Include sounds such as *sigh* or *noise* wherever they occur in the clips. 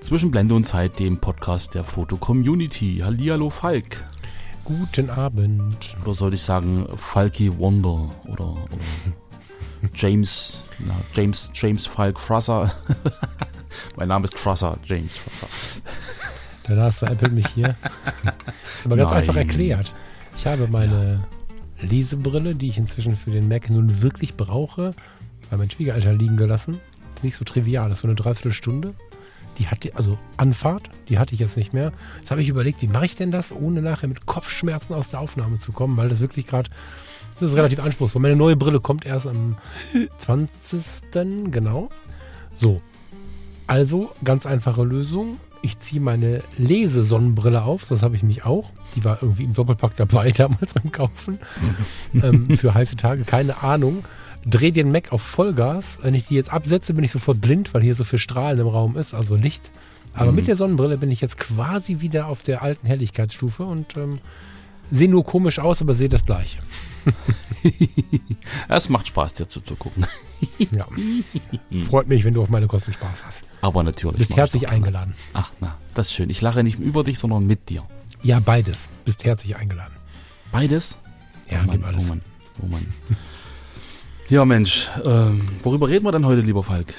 Zwischen Blende und Zeit, dem Podcast der Foto Community. Hallihallo Falk. Guten Abend. Oder sollte ich sagen Falky Wonder oder, oder James, na, James, James Falk Frasser. *laughs* mein Name ist Frasser, James Frasser. Der Lars veräppelt mich hier. *laughs* Aber ganz Nein. einfach erklärt. Ich habe meine Lesebrille, die ich inzwischen für den Mac nun wirklich brauche, bei meinem Schwiegereltern liegen gelassen. ist nicht so trivial, das ist so eine Dreiviertelstunde. Die hatte, also Anfahrt, die hatte ich jetzt nicht mehr. Jetzt habe ich überlegt, wie mache ich denn das, ohne nachher mit Kopfschmerzen aus der Aufnahme zu kommen, weil das wirklich gerade, das ist relativ anspruchsvoll. Meine neue Brille kommt erst am *laughs* 20. genau. So. Also, ganz einfache Lösung. Ich ziehe meine Lesesonnenbrille auf, das habe ich mich auch. Die war irgendwie im Doppelpack dabei *laughs* damals beim Kaufen. *laughs* ähm, für heiße Tage, keine Ahnung. Drehe den Mac auf Vollgas. Wenn ich die jetzt absetze, bin ich sofort blind, weil hier so viel Strahlen im Raum ist, also Licht. Aber Mhm. mit der Sonnenbrille bin ich jetzt quasi wieder auf der alten Helligkeitsstufe und ähm, sehe nur komisch aus, aber sehe das gleiche. *laughs* Es macht Spaß, dir zuzugucken. *laughs* Ja. Freut mich, wenn du auf meine Kosten Spaß hast. Aber natürlich. Bist herzlich eingeladen. Ach, na, das ist schön. Ich lache nicht über dich, sondern mit dir. Ja, beides. Bist herzlich eingeladen. Beides? Ja, oh Mann, alles. Oh Mann, oh Mann. Ja, Mensch, ähm, worüber reden wir denn heute, lieber Falk?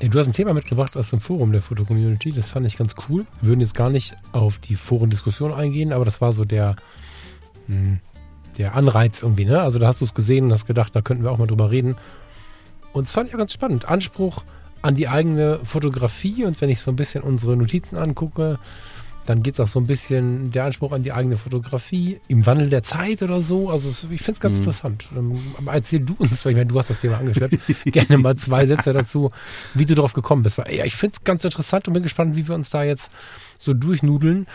Du hast ein Thema mitgebracht aus dem Forum der Foto-Community. Das fand ich ganz cool. Wir würden jetzt gar nicht auf die Forendiskussion eingehen, aber das war so der, hm, der Anreiz irgendwie. Ne? Also da hast du es gesehen und hast gedacht, da könnten wir auch mal drüber reden. Und das fand ich ganz spannend. Anspruch an die eigene Fotografie und wenn ich so ein bisschen unsere Notizen angucke, dann geht es auch so ein bisschen der Anspruch an die eigene Fotografie im Wandel der Zeit oder so. Also ich finde es ganz Mhm. interessant. Ähm, Aber erzähl du uns, weil ich meine, du hast das Thema angeschleppt, *laughs* gerne mal zwei Sätze dazu, wie du drauf gekommen bist. Weil, ja, ich finde es ganz interessant und bin gespannt, wie wir uns da jetzt so durchnudeln.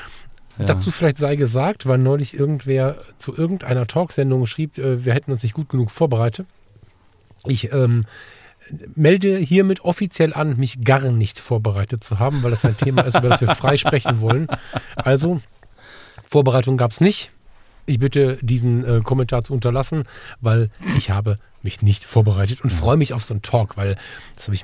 Ja. Dazu vielleicht sei gesagt, weil neulich irgendwer zu irgendeiner Talksendung schrieb, äh, wir hätten uns nicht gut genug vorbereitet. Ich ähm, melde hiermit offiziell an, mich gar nicht vorbereitet zu haben, weil das ein Thema ist, über das wir frei sprechen wollen. Also, Vorbereitung gab es nicht. Ich bitte, diesen äh, Kommentar zu unterlassen, weil ich habe mich nicht vorbereitet und freue mich auf so einen Talk, weil das habe ich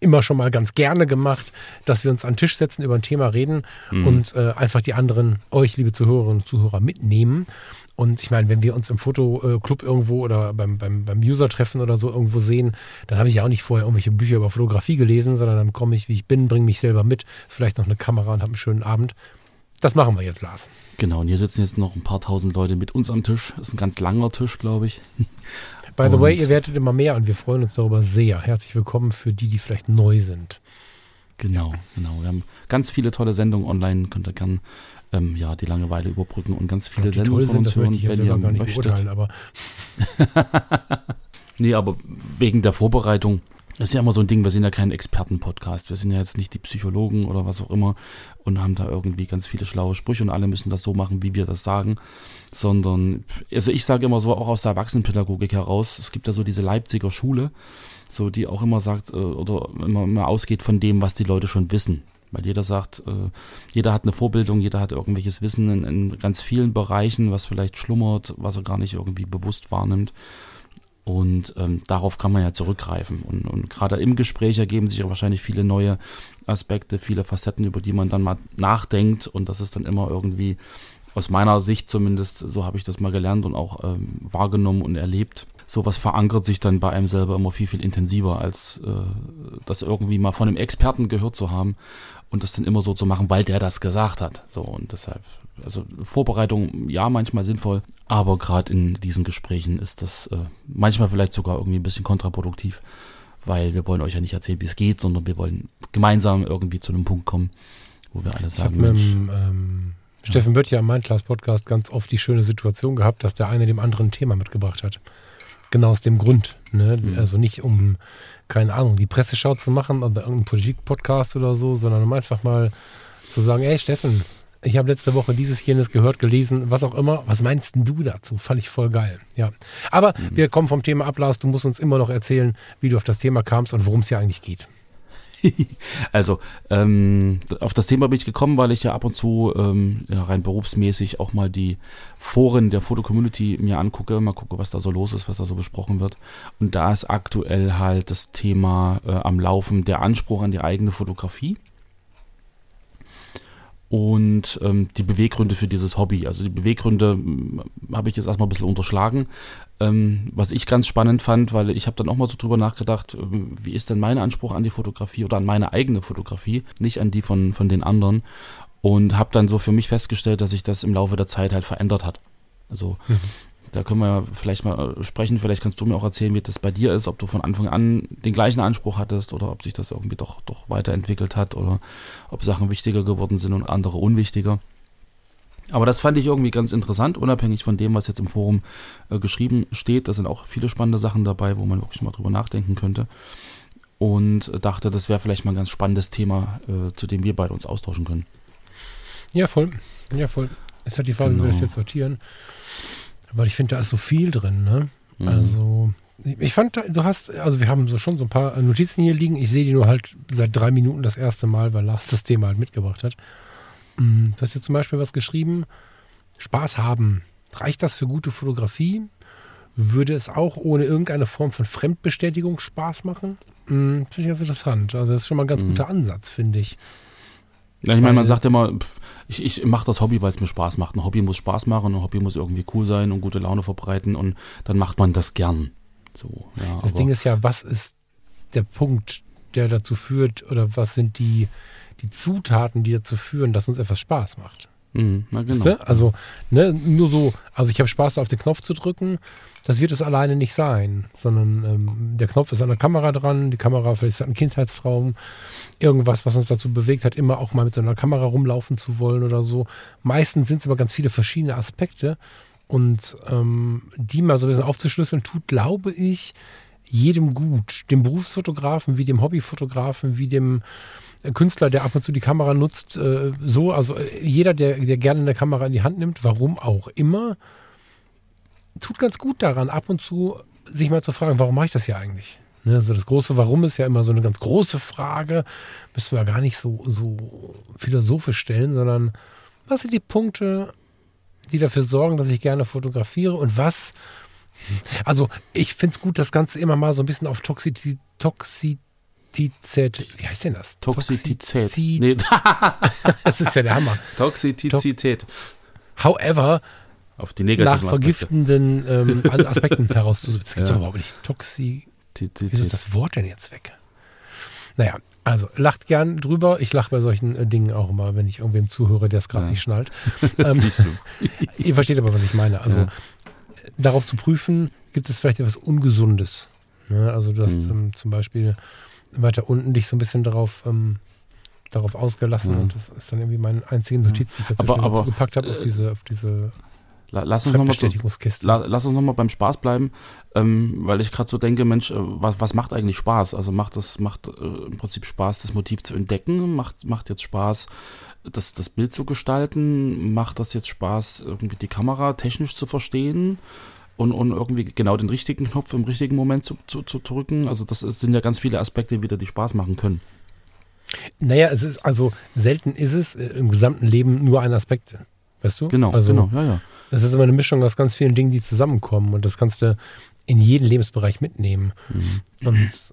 immer schon mal ganz gerne gemacht, dass wir uns an den Tisch setzen, über ein Thema reden und äh, einfach die anderen, euch, liebe Zuhörerinnen und Zuhörer, mitnehmen. Und ich meine, wenn wir uns im Fotoclub irgendwo oder beim, beim, beim User-Treffen oder so irgendwo sehen, dann habe ich ja auch nicht vorher irgendwelche Bücher über Fotografie gelesen, sondern dann komme ich, wie ich bin, bringe mich selber mit, vielleicht noch eine Kamera und habe einen schönen Abend. Das machen wir jetzt, Lars. Genau, und hier sitzen jetzt noch ein paar tausend Leute mit uns am Tisch. Ist ein ganz langer Tisch, glaube ich. *laughs* By the way, Und- ihr werdet immer mehr und wir freuen uns darüber sehr. Herzlich willkommen für die, die vielleicht neu sind. Genau, genau. Wir haben ganz viele tolle Sendungen online. Könnt ihr gern ähm, ja, die Langeweile überbrücken und ganz viele Sendungen von sind, das uns hören, wenn ihr möchtet. aber *laughs* Nee, aber wegen der Vorbereitung ist ja immer so ein Ding, wir sind ja kein Experten-Podcast. Wir sind ja jetzt nicht die Psychologen oder was auch immer und haben da irgendwie ganz viele schlaue Sprüche und alle müssen das so machen, wie wir das sagen. Sondern, also ich sage immer so, auch aus der Erwachsenenpädagogik heraus, es gibt ja so diese Leipziger Schule, so die auch immer sagt äh, oder immer, immer ausgeht von dem, was die Leute schon wissen. Weil jeder sagt, äh, jeder hat eine Vorbildung, jeder hat irgendwelches Wissen in, in ganz vielen Bereichen, was vielleicht schlummert, was er gar nicht irgendwie bewusst wahrnimmt. Und ähm, darauf kann man ja zurückgreifen. Und, und gerade im Gespräch ergeben sich ja wahrscheinlich viele neue Aspekte, viele Facetten, über die man dann mal nachdenkt. Und das ist dann immer irgendwie, aus meiner Sicht zumindest, so habe ich das mal gelernt und auch ähm, wahrgenommen und erlebt. Sowas verankert sich dann bei einem selber immer viel, viel intensiver, als äh, das irgendwie mal von einem Experten gehört zu haben und das dann immer so zu machen, weil der das gesagt hat. So und deshalb, also Vorbereitung, ja, manchmal sinnvoll, aber gerade in diesen Gesprächen ist das äh, manchmal vielleicht sogar irgendwie ein bisschen kontraproduktiv, weil wir wollen euch ja nicht erzählen, wie es geht, sondern wir wollen gemeinsam irgendwie zu einem Punkt kommen, wo wir alle ich sagen, mit Mensch, dem, ähm, Steffen Böttcher im Mindclass-Podcast ganz oft die schöne Situation gehabt, dass der eine dem anderen ein Thema mitgebracht hat. Genau aus dem Grund. Ne? Mhm. Also nicht um, keine Ahnung, die Presseschau zu machen oder irgendeinen Politik-Podcast oder so, sondern um einfach mal zu sagen, ey Steffen, ich habe letzte Woche dieses, jenes gehört, gelesen, was auch immer. Was meinst denn du dazu? Fand ich voll geil. Ja. Aber mhm. wir kommen vom Thema ab, Lars. Du musst uns immer noch erzählen, wie du auf das Thema kamst und worum es hier eigentlich geht. *laughs* also, ähm, auf das Thema bin ich gekommen, weil ich ja ab und zu ähm, ja, rein berufsmäßig auch mal die Foren der Foto-Community mir angucke, mal gucke, was da so los ist, was da so besprochen wird. Und da ist aktuell halt das Thema äh, am Laufen der Anspruch an die eigene Fotografie und ähm, die Beweggründe für dieses Hobby. Also die Beweggründe hm, habe ich jetzt erstmal ein bisschen unterschlagen. Ähm, was ich ganz spannend fand, weil ich habe dann auch mal so drüber nachgedacht, ähm, wie ist denn mein Anspruch an die Fotografie oder an meine eigene Fotografie, nicht an die von, von den anderen. Und habe dann so für mich festgestellt, dass sich das im Laufe der Zeit halt verändert hat. Also mhm. Da können wir ja vielleicht mal äh, sprechen. Vielleicht kannst du mir auch erzählen, wie das bei dir ist, ob du von Anfang an den gleichen Anspruch hattest oder ob sich das irgendwie doch, doch weiterentwickelt hat oder ob Sachen wichtiger geworden sind und andere unwichtiger. Aber das fand ich irgendwie ganz interessant, unabhängig von dem, was jetzt im Forum äh, geschrieben steht. Da sind auch viele spannende Sachen dabei, wo man wirklich mal drüber nachdenken könnte. Und dachte, das wäre vielleicht mal ein ganz spannendes Thema, äh, zu dem wir beide uns austauschen können. Ja, voll. Ja, voll. Es hat die Frage, genau. wie wir das genau. jetzt sortieren. Weil ich finde, da ist so viel drin, ne? Mhm. Also, ich fand, du hast, also wir haben so schon so ein paar Notizen hier liegen. Ich sehe die nur halt seit drei Minuten das erste Mal, weil Lars das Thema halt mitgebracht hat. Mm, du hast hier zum Beispiel was geschrieben. Spaß haben. Reicht das für gute Fotografie? Würde es auch ohne irgendeine Form von Fremdbestätigung Spaß machen? Hm, finde ich ganz interessant. Also das ist schon mal ein ganz mhm. guter Ansatz, finde ich. Ja, ich meine, man sagt immer, pff, ich, ich mache das Hobby, weil es mir Spaß macht. Ein Hobby muss Spaß machen, ein Hobby muss irgendwie cool sein und gute Laune verbreiten und dann macht man das gern. So, ja, das Ding ist ja, was ist der Punkt, der dazu führt oder was sind die, die Zutaten, die dazu führen, dass uns etwas Spaß macht? Mhm, na genau. Weißt du? Also, ne, nur so, also ich habe Spaß, auf den Knopf zu drücken, das wird es alleine nicht sein, sondern ähm, der Knopf ist an der Kamera dran, die Kamera vielleicht ist ein Kindheitstraum, irgendwas, was uns dazu bewegt hat, immer auch mal mit so einer Kamera rumlaufen zu wollen oder so. Meistens sind es aber ganz viele verschiedene Aspekte und ähm, die mal so ein bisschen aufzuschlüsseln, tut, glaube ich, jedem gut. Dem Berufsfotografen wie dem Hobbyfotografen, wie dem Künstler, der ab und zu die Kamera nutzt, äh, so, also äh, jeder, der, der gerne eine Kamera in die Hand nimmt, warum auch immer, tut ganz gut daran, ab und zu sich mal zu fragen, warum mache ich das hier eigentlich? Ne, also das große Warum ist ja immer so eine ganz große Frage, müssen wir gar nicht so, so philosophisch stellen, sondern was sind die Punkte, die dafür sorgen, dass ich gerne fotografiere und was, also ich finde es gut, das Ganze immer mal so ein bisschen auf Toxizität, Toxizität, wie heißt denn das? Toxizität. Toxi nee. *laughs* das ist ja der Hammer. Toxizität. However, auf die negativen nach vergiftenden ähm, Aspekten herauszusuchen. Das gibt es ja. überhaupt nicht. Toxi. Wieso ist das Wort denn jetzt weg? Naja, also lacht gern drüber. Ich lache bei solchen äh, Dingen auch immer, wenn ich irgendwem zuhöre, der es gerade ja. nicht schnallt. *laughs* ähm, nicht *laughs* ihr versteht aber, was ich meine. Also ja. darauf zu prüfen, gibt es vielleicht etwas Ungesundes. Ne? Also du hast mhm. ähm, zum Beispiel weiter unten dich so ein bisschen darauf, ähm, darauf ausgelassen mhm. und das ist dann irgendwie mein einzige Notiz, die ich dazu gepackt habe auf äh, diese, auf diese Lass uns nochmal lass uns noch mal beim Spaß bleiben, ähm, weil ich gerade so denke, Mensch, äh, was, was macht eigentlich Spaß? Also macht das macht äh, im Prinzip Spaß, das Motiv zu entdecken? Macht macht jetzt Spaß, das das Bild zu gestalten? Macht das jetzt Spaß, irgendwie die Kamera technisch zu verstehen? Und, und irgendwie genau den richtigen Knopf im richtigen Moment zu, zu, zu drücken. Also das ist, sind ja ganz viele Aspekte wieder, die Spaß machen können. Naja, es ist also selten ist es äh, im gesamten Leben nur ein Aspekt. Weißt du? Genau, also, genau, ja, ja. Das ist immer eine Mischung aus ganz vielen Dingen, die zusammenkommen und das kannst du in jeden Lebensbereich mitnehmen. Mhm. Und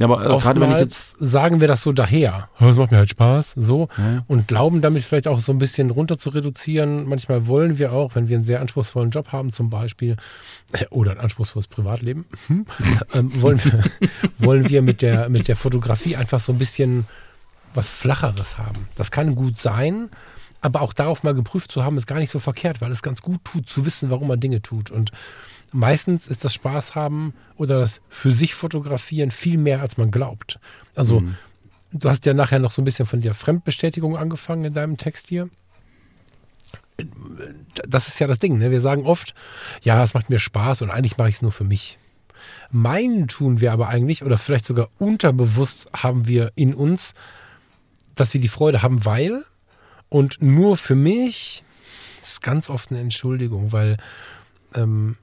ja, aber äh, gerade wenn ich jetzt sagen wir das so daher, das macht mir halt Spaß, so ja. und glauben damit vielleicht auch so ein bisschen runter zu reduzieren. Manchmal wollen wir auch, wenn wir einen sehr anspruchsvollen Job haben, zum Beispiel äh, oder ein anspruchsvolles Privatleben, hm, *laughs* ähm, wollen wir *laughs* wollen wir mit der mit der Fotografie einfach so ein bisschen was flacheres haben. Das kann gut sein, aber auch darauf mal geprüft zu haben, ist gar nicht so verkehrt, weil es ganz gut tut, zu wissen, warum man Dinge tut. Und meistens ist das Spaß haben oder das für sich fotografieren viel mehr, als man glaubt. Also, mhm. du hast ja nachher noch so ein bisschen von der Fremdbestätigung angefangen in deinem Text hier. Das ist ja das Ding. Ne? Wir sagen oft, ja, es macht mir Spaß und eigentlich mache ich es nur für mich. Meinen tun wir aber eigentlich, oder vielleicht sogar unterbewusst haben wir in uns, dass wir die Freude haben, weil Und nur für mich ist ganz oft eine Entschuldigung, weil ähm,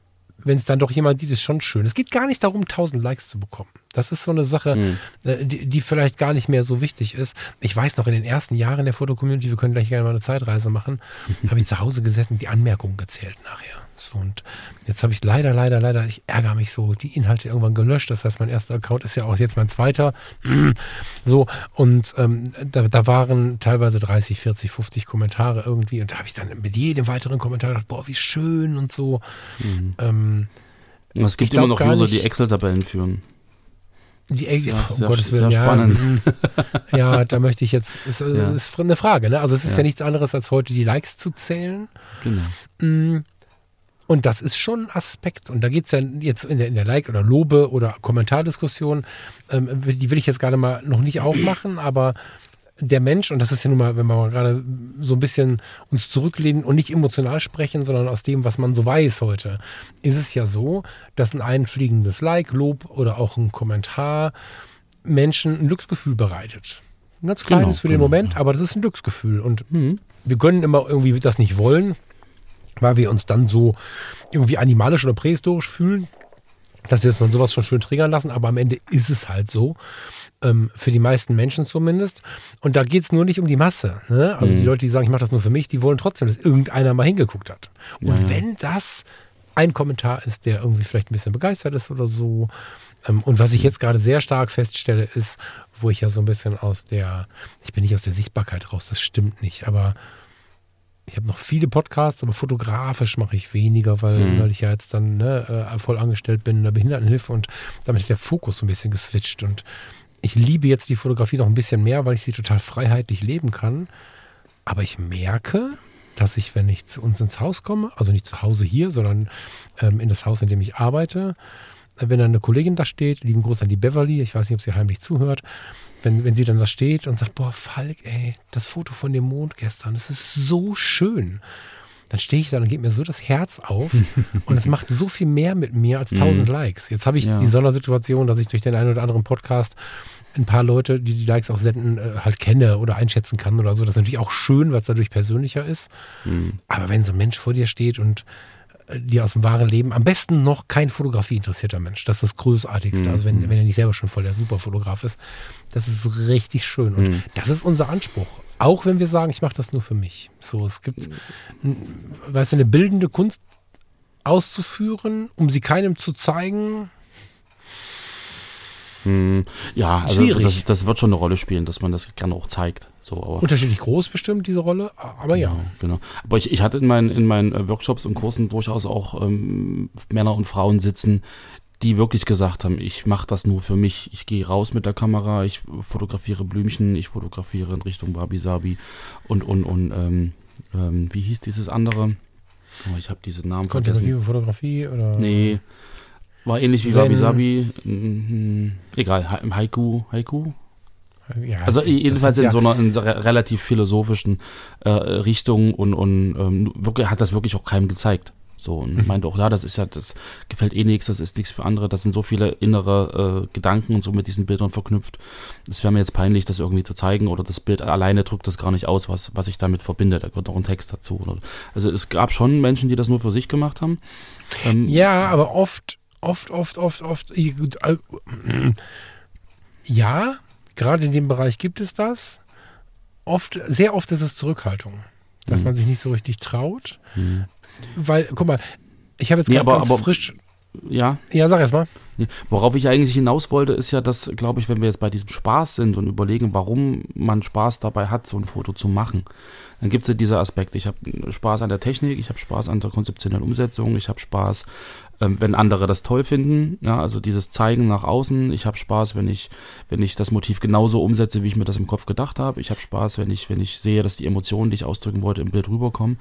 wenn es dann doch jemand sieht, ist schon schön. Es geht gar nicht darum, 1000 Likes zu bekommen. Das ist so eine Sache, mhm. die, die, vielleicht gar nicht mehr so wichtig ist. Ich weiß noch, in den ersten Jahren der Fotocommunity, wir können gleich gerne mal eine Zeitreise machen, *laughs* habe ich zu Hause gesessen und die Anmerkungen gezählt nachher. So, und jetzt habe ich leider, leider, leider, ich ärgere mich so, die Inhalte irgendwann gelöscht. Das heißt, mein erster Account ist ja auch jetzt mein zweiter. *clears throat* So, und ähm, da, da, waren teilweise 30, 40, 50 Kommentare irgendwie. Und da habe ich dann mit jedem weiteren Kommentar gedacht, boah, wie schön und so. Mhm. Ähm, es gibt immer noch User, die Excel-Tabellen führen. Die ja, um sehr, Gottes Willen, sehr spannend. Ja, *laughs* ja, da möchte ich jetzt, ist, ja. ist eine Frage, ne? Also es ist ja. ja. nichts anderes, als heute die Likes zu zählen. Genau. Mm, und das ist schon ein Aspekt. Und da geht es ja jetzt in der, in der Like- oder Lobe- oder Kommentardiskussion, ähm, die will ich jetzt gerade mal noch nicht aufmachen, aber der Mensch, und das ist ja nun mal, wenn wir gerade so ein bisschen uns zurücklehnen und nicht emotional sprechen, sondern aus dem, was man so weiß heute, ist es ja so, dass ein einfliegendes Like, Lob oder auch ein Kommentar Menschen ein Glücksgefühl bereitet. Ein ganz kleines genau, für den genau, Moment, ja. aber das ist ein Glücksgefühl. Und mhm. wir können immer irgendwie das nicht wollen, weil wir uns dann so irgendwie animalisch oder prähistorisch fühlen, dass wir es von sowas schon schön triggern lassen, aber am Ende ist es halt so. Ähm, für die meisten Menschen zumindest. Und da geht es nur nicht um die Masse. Ne? Also mhm. die Leute, die sagen, ich mache das nur für mich, die wollen trotzdem, dass irgendeiner mal hingeguckt hat. Und ja. wenn das ein Kommentar ist, der irgendwie vielleicht ein bisschen begeistert ist oder so. Ähm, und was ich jetzt gerade sehr stark feststelle, ist, wo ich ja so ein bisschen aus der, ich bin nicht aus der Sichtbarkeit raus, das stimmt nicht, aber ich habe noch viele Podcasts, aber fotografisch mache ich weniger, weil, mhm. weil ich ja jetzt dann ne, äh, voll angestellt bin in der Behindertenhilfe und damit ist der Fokus so ein bisschen geswitcht. Und ich liebe jetzt die Fotografie noch ein bisschen mehr, weil ich sie total freiheitlich leben kann. Aber ich merke, dass ich, wenn ich zu uns ins Haus komme, also nicht zu Hause hier, sondern ähm, in das Haus, in dem ich arbeite, wenn dann eine Kollegin da steht, lieben Gruß an die Beverly, ich weiß nicht, ob sie heimlich zuhört, wenn, wenn sie dann da steht und sagt, boah, Falk, ey, das Foto von dem Mond gestern, das ist so schön. Dann stehe ich da und geht mir so das Herz auf *laughs* und es macht so viel mehr mit mir als 1000 mhm. Likes. Jetzt habe ich ja. die Sondersituation, dass ich durch den einen oder anderen Podcast ein paar Leute, die die Likes auch senden, äh, halt kenne oder einschätzen kann oder so. Das ist natürlich auch schön, weil es dadurch persönlicher ist. Mhm. Aber wenn so ein Mensch vor dir steht und die aus dem wahren Leben, am besten noch kein Fotografie interessierter Mensch. Das ist das Großartigste. Mhm. Also wenn, wenn er nicht selber schon voll der Superfotograf ist. Das ist richtig schön. Und mhm. das ist unser Anspruch. Auch wenn wir sagen, ich mache das nur für mich. So, es gibt, weißt du, eine bildende Kunst auszuführen, um sie keinem zu zeigen, hm, ja, also das, das, wird schon eine Rolle spielen, dass man das gerne auch zeigt. So, aber, Unterschiedlich groß bestimmt diese Rolle, aber ja. Genau, genau. Aber ich, ich hatte in meinen, in meinen äh, Workshops und Kursen durchaus auch ähm, Männer und Frauen sitzen, die wirklich gesagt haben, ich mache das nur für mich. Ich gehe raus mit der Kamera, ich fotografiere Blümchen, ich fotografiere in Richtung Wabi Sabi und, und, und ähm, ähm, wie hieß dieses andere? Oh, ich habe diese Namen vergessen. Fotografie oder? Nee, war ähnlich wie Wabi Sabi. Mhm. Egal, Haiku, Haiku? Ja, also jedenfalls in ja. so einer, in so relativ philosophischen äh, Richtung und, und ähm, wirklich, hat das wirklich auch keinem gezeigt. So und mhm. meinte auch, ja, das ist ja, das gefällt eh nichts, das ist nichts für andere, das sind so viele innere äh, Gedanken und so mit diesen Bildern verknüpft. Es wäre mir jetzt peinlich, das irgendwie zu zeigen oder das Bild alleine drückt das gar nicht aus, was, was ich damit verbinde. Da gehört auch ein Text dazu. Also es gab schon Menschen, die das nur für sich gemacht haben. Ähm, ja, aber oft oft, oft, oft, oft. Ja, gerade in dem Bereich gibt es das. Oft, sehr oft ist es Zurückhaltung, dass mhm. man sich nicht so richtig traut. Mhm. Weil, guck mal, ich habe jetzt gerade ganz aber, frisch. Ja. Ja, sag erst mal. Worauf ich eigentlich hinaus wollte, ist ja, dass, glaube ich, wenn wir jetzt bei diesem Spaß sind und überlegen, warum man Spaß dabei hat, so ein Foto zu machen, dann gibt es ja diese Aspekte. Ich habe Spaß an der Technik, ich habe Spaß an der konzeptionellen Umsetzung, ich habe Spaß ähm, wenn andere das toll finden. Ja, also dieses Zeigen nach außen. Ich habe Spaß, wenn ich, wenn ich das Motiv genauso umsetze, wie ich mir das im Kopf gedacht habe. Ich habe Spaß, wenn ich, wenn ich sehe, dass die Emotionen, die ich ausdrücken wollte, im Bild rüberkommen.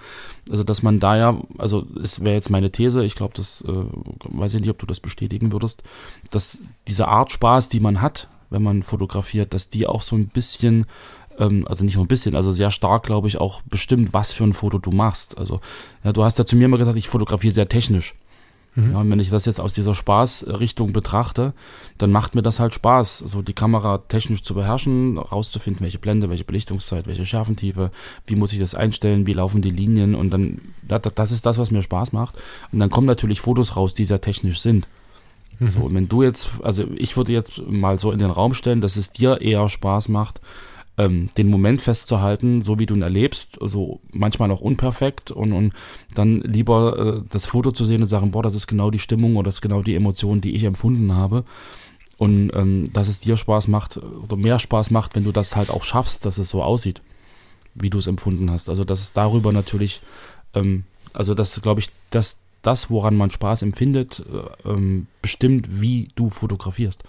Also dass man da ja, also es wäre jetzt meine These, ich glaube, das äh, weiß ich nicht, ob du das bestätigen würdest, dass diese Art Spaß, die man hat, wenn man fotografiert, dass die auch so ein bisschen also nicht nur ein bisschen, also sehr stark, glaube ich, auch bestimmt, was für ein Foto du machst. Also, ja, du hast ja zu mir immer gesagt, ich fotografiere sehr technisch. Mhm. Ja, und wenn ich das jetzt aus dieser Spaßrichtung betrachte, dann macht mir das halt Spaß, so die Kamera technisch zu beherrschen, rauszufinden, welche Blende, welche Belichtungszeit, welche Schärfentiefe, wie muss ich das einstellen, wie laufen die Linien und dann, das ist das, was mir Spaß macht. Und dann kommen natürlich Fotos raus, die sehr technisch sind. Mhm. So, und wenn du jetzt, also ich würde jetzt mal so in den Raum stellen, dass es dir eher Spaß macht, ähm, den Moment festzuhalten, so wie du ihn erlebst, so manchmal auch unperfekt und, und dann lieber äh, das Foto zu sehen und sagen, boah, das ist genau die Stimmung oder das ist genau die Emotion, die ich empfunden habe. Und ähm, dass es dir Spaß macht oder mehr Spaß macht, wenn du das halt auch schaffst, dass es so aussieht, wie du es empfunden hast. Also das ist darüber natürlich, ähm, also das glaube ich, dass das, woran man Spaß empfindet, äh, ähm, bestimmt, wie du fotografierst.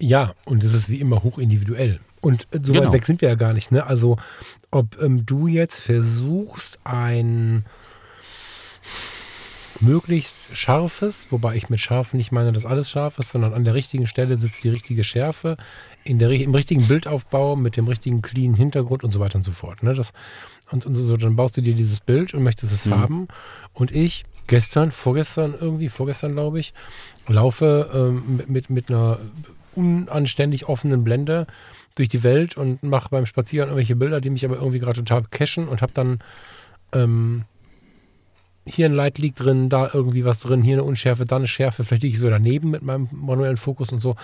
Ja, und es ist wie immer hochindividuell. Und so genau. weit weg sind wir ja gar nicht. Ne? Also, ob ähm, du jetzt versuchst, ein möglichst scharfes, wobei ich mit scharf nicht meine, dass alles scharf ist, sondern an der richtigen Stelle sitzt die richtige Schärfe, in der, im richtigen Bildaufbau, mit dem richtigen clean Hintergrund und so weiter und so fort. Ne? Das, und, und so, dann baust du dir dieses Bild und möchtest es mhm. haben. Und ich, gestern, vorgestern irgendwie, vorgestern glaube ich, laufe ähm, mit, mit einer unanständig offenen Blende durch die Welt und mache beim Spazieren irgendwelche Bilder, die mich aber irgendwie gerade total cashen und habe dann ähm, hier ein Light liegt drin, da irgendwie was drin, hier eine Unschärfe, da eine Schärfe, vielleicht liege ich so daneben mit meinem manuellen Fokus und so.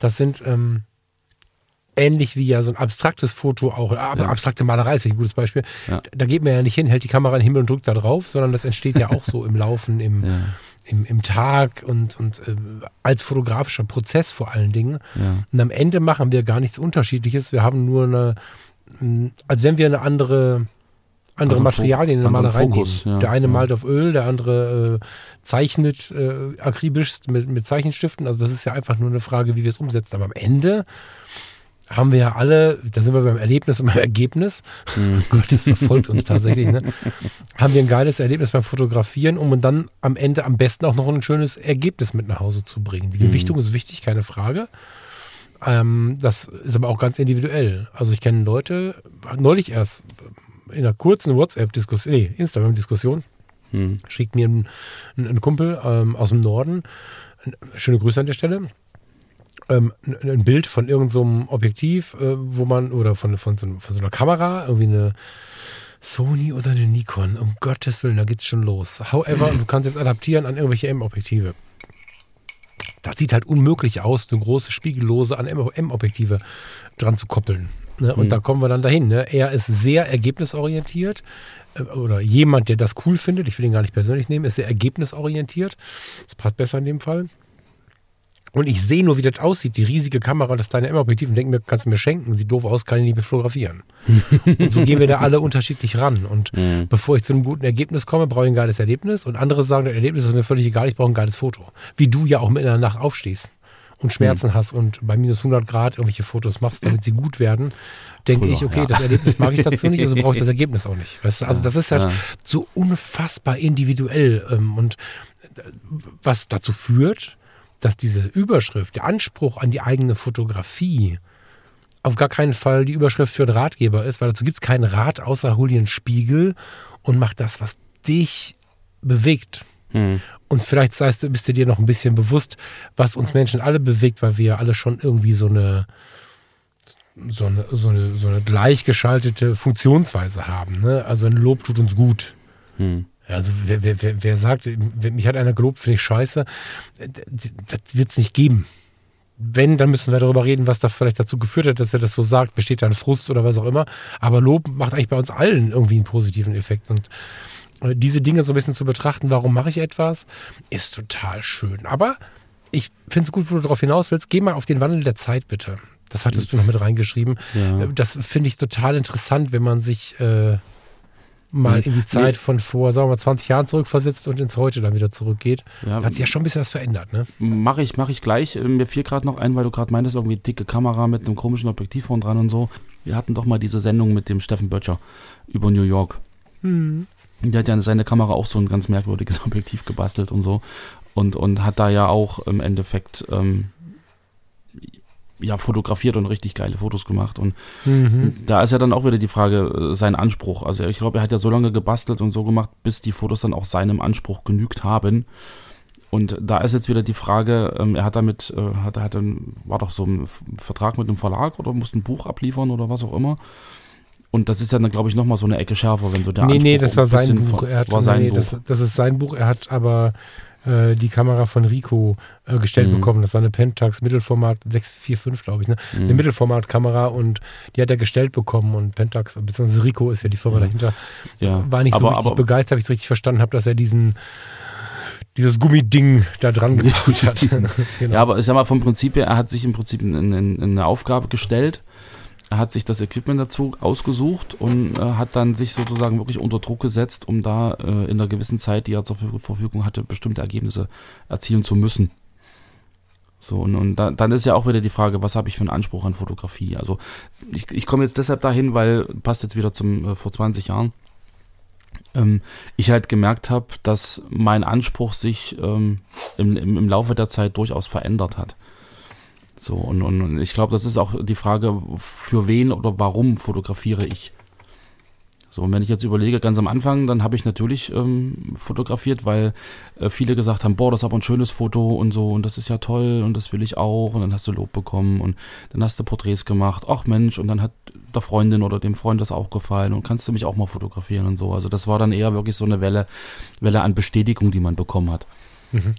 Das sind ähm, ähnlich wie ja so ein abstraktes Foto auch, aber ja. abstrakte Malerei ist ein gutes Beispiel. Ja. Da geht man ja nicht hin, hält die Kamera in den Himmel und drückt da drauf, sondern das entsteht ja auch so im Laufen, im, ja im, im Tag und, und äh, als fotografischer Prozess vor allen Dingen. Ja. Und am Ende machen wir gar nichts Unterschiedliches. Wir haben nur eine, als wenn wir eine andere, andere also Materialien in der Malerei Fokus, nehmen. Ja, der eine ja. malt auf Öl, der andere äh, zeichnet äh, akribisch mit, mit Zeichenstiften. Also das ist ja einfach nur eine Frage, wie wir es umsetzen. Aber am Ende haben wir ja alle, da sind wir beim Erlebnis und beim Ergebnis. Mhm. *laughs* Gott, das verfolgt uns tatsächlich. Ne? Haben wir ein geiles Erlebnis beim Fotografieren, um dann am Ende am besten auch noch ein schönes Ergebnis mit nach Hause zu bringen. Die mhm. Gewichtung ist wichtig, keine Frage. Ähm, das ist aber auch ganz individuell. Also ich kenne Leute, neulich erst in einer kurzen WhatsApp-Diskussion, nee, Instagram-Diskussion, mhm. schickt mir ein, ein Kumpel ähm, aus dem Norden, schöne Grüße an der Stelle, ähm, ein Bild von irgendeinem so Objektiv, äh, wo man, oder von, von, so, von so einer Kamera, irgendwie eine Sony oder eine Nikon, um Gottes Willen, da geht's schon los. However, du kannst jetzt adaptieren an irgendwelche M-Objektive. Das sieht halt unmöglich aus, eine große Spiegellose an M-Objektive dran zu koppeln. Ne? Und mhm. da kommen wir dann dahin. Ne? Er ist sehr ergebnisorientiert äh, oder jemand, der das cool findet, ich will ihn gar nicht persönlich nehmen, ist sehr ergebnisorientiert. Das passt besser in dem Fall. Und ich sehe nur, wie das aussieht, die riesige Kamera, das kleine M-Objektiv und denke mir, kannst du mir schenken, sieht doof aus, kann ich nicht mehr fotografieren. und so gehen wir da alle unterschiedlich ran. Und *laughs* mhm. bevor ich zu einem guten Ergebnis komme, brauche ich ein geiles Erlebnis. Und andere sagen, das Erlebnis ist mir völlig egal, ich brauche ein geiles Foto. Wie du ja auch mitten in der Nacht aufstehst und Schmerzen mhm. hast und bei minus 100 Grad irgendwelche Fotos machst, damit sie gut werden, denke ich, okay, ja. das Erlebnis mag ich dazu nicht, also brauche ich das *laughs* Ergebnis auch nicht. Weißt du? Also das ist halt ja. so unfassbar individuell ähm, und äh, was dazu führt, dass diese Überschrift, der Anspruch an die eigene Fotografie auf gar keinen Fall die Überschrift für einen Ratgeber ist, weil dazu gibt es keinen Rat außer hol dir einen Spiegel und mach das, was dich bewegt. Hm. Und vielleicht heißt, bist du dir noch ein bisschen bewusst, was uns Menschen alle bewegt, weil wir alle schon irgendwie so eine, so eine, so eine, so eine gleichgeschaltete Funktionsweise haben. Ne? Also ein Lob tut uns gut. Hm. Also wer, wer, wer, wer sagt, mich hat einer gelobt, finde ich scheiße, das wird es nicht geben. Wenn, dann müssen wir darüber reden, was da vielleicht dazu geführt hat, dass er das so sagt, besteht da ein Frust oder was auch immer. Aber Lob macht eigentlich bei uns allen irgendwie einen positiven Effekt. Und äh, diese Dinge so ein bisschen zu betrachten, warum mache ich etwas, ist total schön. Aber ich finde es gut, wo du darauf hinaus willst. Geh mal auf den Wandel der Zeit bitte. Das hattest du noch mit reingeschrieben. Ja. Das finde ich total interessant, wenn man sich äh, mal in die Zeit von vor, sagen wir mal, 20 Jahren zurückversetzt und ins Heute dann wieder zurückgeht. Ja, da hat sich ja schon ein bisschen was verändert, ne? Mache ich, mache ich gleich. Äh, mir fiel gerade noch ein, weil du gerade meintest, irgendwie dicke Kamera mit einem komischen Objektiv vorn dran und so. Wir hatten doch mal diese Sendung mit dem Steffen Böttcher über New York. Mhm. Der hat ja seine Kamera auch so ein ganz merkwürdiges *laughs* Objektiv gebastelt und so. Und, und hat da ja auch im Endeffekt ähm, ja, fotografiert und richtig geile Fotos gemacht. Und mhm. da ist ja dann auch wieder die Frage, äh, sein Anspruch. Also ich glaube, er hat ja so lange gebastelt und so gemacht, bis die Fotos dann auch seinem Anspruch genügt haben. Und da ist jetzt wieder die Frage, ähm, er hat damit, äh, hat, hat ein, war doch so ein Vertrag mit einem Verlag oder musste ein Buch abliefern oder was auch immer. Und das ist ja dann, glaube ich, nochmal so eine Ecke schärfer, wenn so der Nee, Anspruch nee, das war ein sein Buch. von- Er hat, war sein nee, Buch. Das, das ist sein Buch. Er hat aber äh, die Kamera von Rico äh, gestellt Mhm. bekommen. Das war eine Pentax Mittelformat 645, glaube ich. Ne? Mhm. Eine Mittelformatkamera und die hat er gestellt bekommen. Und Pentax, beziehungsweise Rico ist ja die Firma Ja. dahinter, ja. war nicht so aber, richtig aber, begeistert, habe ich es richtig verstanden habe, dass er diesen dieses Gummiding da dran gebaut *laughs* hat. *laughs* genau. Ja, aber ich sag mal, vom Prinzip her, er hat sich im Prinzip in, in, in eine Aufgabe gestellt. Hat sich das Equipment dazu ausgesucht und äh, hat dann sich sozusagen wirklich unter Druck gesetzt, um da äh, in einer gewissen Zeit, die er zur Verfügung- Verfügung hatte, bestimmte Ergebnisse erzielen zu müssen. So, und, und da, dann ist ja auch wieder die Frage, was habe ich für einen Anspruch an Fotografie? Also ich, ich komme jetzt deshalb dahin, weil, passt jetzt wieder zum äh, vor 20 Jahren, ähm, ich halt gemerkt habe, dass mein Anspruch sich ähm, im, im, im Laufe der Zeit durchaus verändert hat. So, und, und, ich glaube, das ist auch die Frage, für wen oder warum fotografiere ich. So, und wenn ich jetzt überlege, ganz am Anfang, dann habe ich natürlich ähm, fotografiert, weil äh, viele gesagt haben, boah, das ist aber ein schönes Foto und so und das ist ja toll und das will ich auch und dann hast du Lob bekommen und dann hast du Porträts gemacht, ach Mensch, und dann hat der Freundin oder dem Freund das auch gefallen und kannst du mich auch mal fotografieren und so. Also das war dann eher wirklich so eine Welle, Welle an Bestätigung, die man bekommen hat.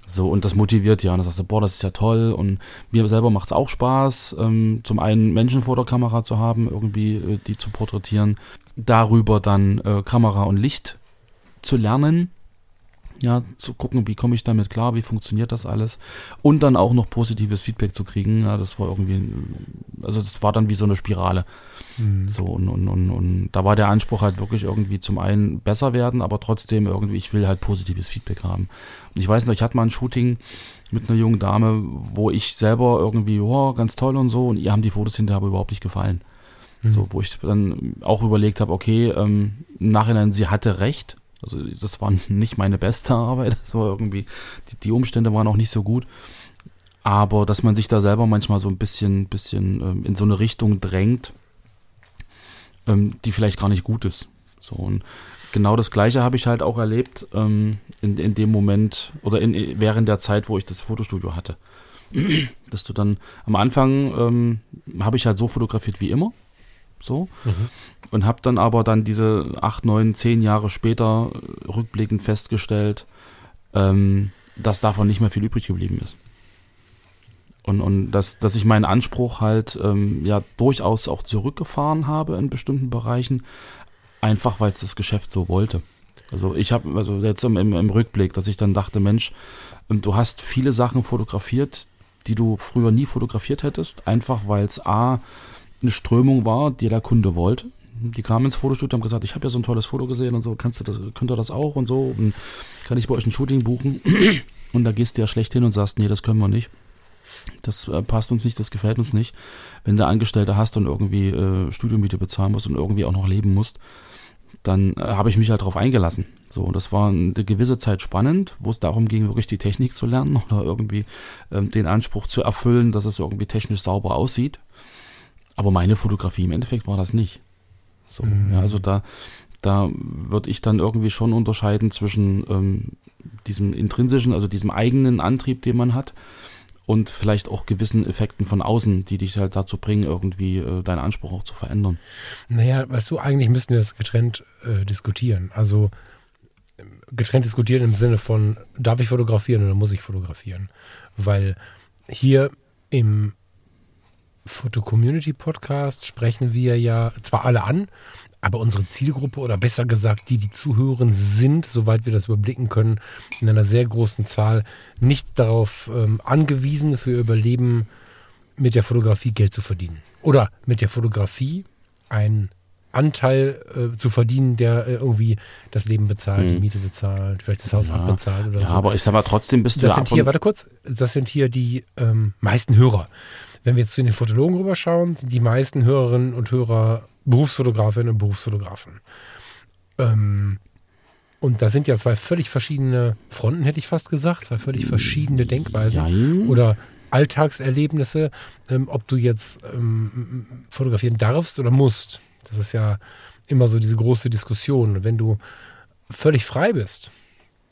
So, und das motiviert ja. Und dann sagst du, boah, das ist ja toll. Und mir selber macht es auch Spaß, ähm, zum einen Menschen vor der Kamera zu haben, irgendwie äh, die zu porträtieren, darüber dann äh, Kamera und Licht zu lernen. Ja, zu gucken, wie komme ich damit klar, wie funktioniert das alles. Und dann auch noch positives Feedback zu kriegen. Ja, das war irgendwie, also das war dann wie so eine Spirale. Mhm. So, und, und, und, und da war der Anspruch halt wirklich irgendwie zum einen besser werden, aber trotzdem irgendwie, ich will halt positives Feedback haben. Und ich weiß noch, ich hatte mal ein Shooting mit einer jungen Dame, wo ich selber irgendwie, oh, ganz toll und so, und ihr haben die Fotos hinterher aber überhaupt nicht gefallen. Mhm. So, wo ich dann auch überlegt habe, okay, ähm, im Nachhinein, sie hatte recht. Also das war *laughs* nicht meine beste Arbeit, das war irgendwie, die, die Umstände waren auch nicht so gut. Aber dass man sich da selber manchmal so ein bisschen, bisschen ähm, in so eine Richtung drängt, ähm, die vielleicht gar nicht gut ist. So und genau das Gleiche habe ich halt auch erlebt ähm, in, in dem Moment oder in, während der Zeit, wo ich das Fotostudio hatte. *clears throat* Dass du dann am Anfang ähm, habe ich halt so fotografiert wie immer, so Mhm. und habe dann aber dann diese acht, neun, zehn Jahre später äh, rückblickend festgestellt, ähm, dass davon nicht mehr viel übrig geblieben ist. Und, und dass, dass ich meinen Anspruch halt ähm, ja durchaus auch zurückgefahren habe in bestimmten Bereichen, einfach weil es das Geschäft so wollte. Also ich habe, also jetzt im, im, im Rückblick, dass ich dann dachte, Mensch, ähm, du hast viele Sachen fotografiert, die du früher nie fotografiert hättest, einfach weil es A, eine Strömung war, die der Kunde wollte. Die kamen ins Fotostudio und haben gesagt, ich habe ja so ein tolles Foto gesehen und so, kannst du das, könnt ihr das auch und so, und kann ich bei euch ein Shooting buchen? Und da gehst du ja schlecht hin und sagst, nee, das können wir nicht. Das äh, passt uns nicht, das gefällt uns nicht. Wenn du Angestellte hast und irgendwie äh, Studiomiete bezahlen musst und irgendwie auch noch leben musst, dann äh, habe ich mich halt darauf eingelassen. So, und das war eine gewisse Zeit spannend, wo es darum ging, wirklich die Technik zu lernen *laughs* oder irgendwie ähm, den Anspruch zu erfüllen, dass es irgendwie technisch sauber aussieht. Aber meine Fotografie im Endeffekt war das nicht. So, Mhm. ja, also da, da würde ich dann irgendwie schon unterscheiden zwischen ähm, diesem intrinsischen, also diesem eigenen Antrieb, den man hat, und vielleicht auch gewissen Effekten von außen, die dich halt dazu bringen, irgendwie äh, deinen Anspruch auch zu verändern. Naja, weißt du, eigentlich müssten wir das getrennt äh, diskutieren. Also ähm, getrennt diskutieren im Sinne von, darf ich fotografieren oder muss ich fotografieren? Weil hier im Foto-Community-Podcast sprechen wir ja zwar alle an, aber unsere Zielgruppe oder besser gesagt die, die zuhören, sind, soweit wir das überblicken können, in einer sehr großen Zahl nicht darauf ähm, angewiesen, für ihr Überleben mit der Fotografie Geld zu verdienen. Oder mit der Fotografie einen Anteil äh, zu verdienen, der äh, irgendwie das Leben bezahlt, die Hm. Miete bezahlt, vielleicht das Haus Ja. abbezahlt oder Ja, so. aber ich sag mal, trotzdem bist du Das ja sind hier, warte kurz, das sind hier die ähm, meisten Hörer. Wenn wir jetzt zu den Fotologen rüberschauen, sind die meisten Hörerinnen und Hörer Berufsfotografinnen und Berufsfotografen. Ähm, und das sind ja zwei völlig verschiedene Fronten, hätte ich fast gesagt, zwei völlig verschiedene Denkweisen Jein. oder Alltagserlebnisse, ähm, ob du jetzt ähm, fotografieren darfst oder musst. Das ist ja immer so diese große Diskussion. Und wenn du völlig frei bist,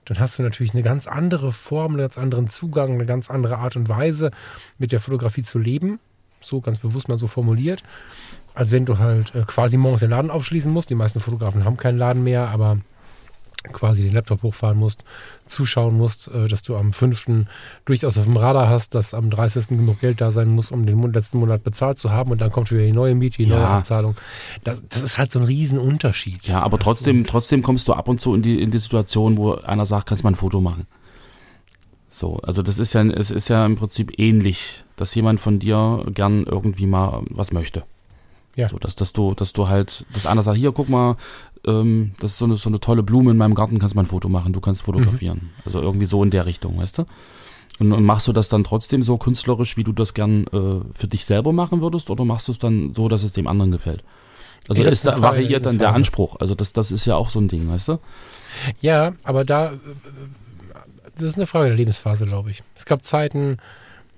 dann hast du natürlich eine ganz andere Form, einen ganz anderen Zugang, eine ganz andere Art und Weise, mit der Fotografie zu leben. So ganz bewusst mal so formuliert. Als wenn du halt äh, quasi morgens den Laden aufschließen musst. Die meisten Fotografen haben keinen Laden mehr, aber quasi den Laptop hochfahren musst, zuschauen musst, äh, dass du am 5. durchaus auf dem Radar hast, dass am 30. genug Geld da sein muss, um den letzten Monat bezahlt zu haben und dann kommt wieder die neue Miete, die Ja. neue Anzahlung. Das, das ist halt so ein Riesenunterschied. Ja, aber Das- trotzdem, trotzdem kommst du ab und zu in die, in die Situation, wo einer sagt, kannst du mal ein Foto machen. So, also das ist ja, es ist ja im Prinzip ähnlich, dass jemand von dir gern irgendwie mal was möchte. Ja. So, dass, dass du, dass du halt, dass einer sagt, hier, guck mal, ähm, das ist so eine, so eine tolle Blume in meinem Garten, kannst du mal ein Foto machen, du kannst fotografieren. Also irgendwie so in der Richtung, weißt du? Und, und machst du das dann trotzdem so künstlerisch, wie du das gern äh, für dich selber machen würdest, oder machst du es dann so, dass es dem anderen gefällt? Also ist da variiert dann der. Anspruch. Also das, das ist ja auch so ein Ding, weißt du? Ja, aber da, das ist eine Frage der Lebensphase, glaube ich. Es gab Zeiten,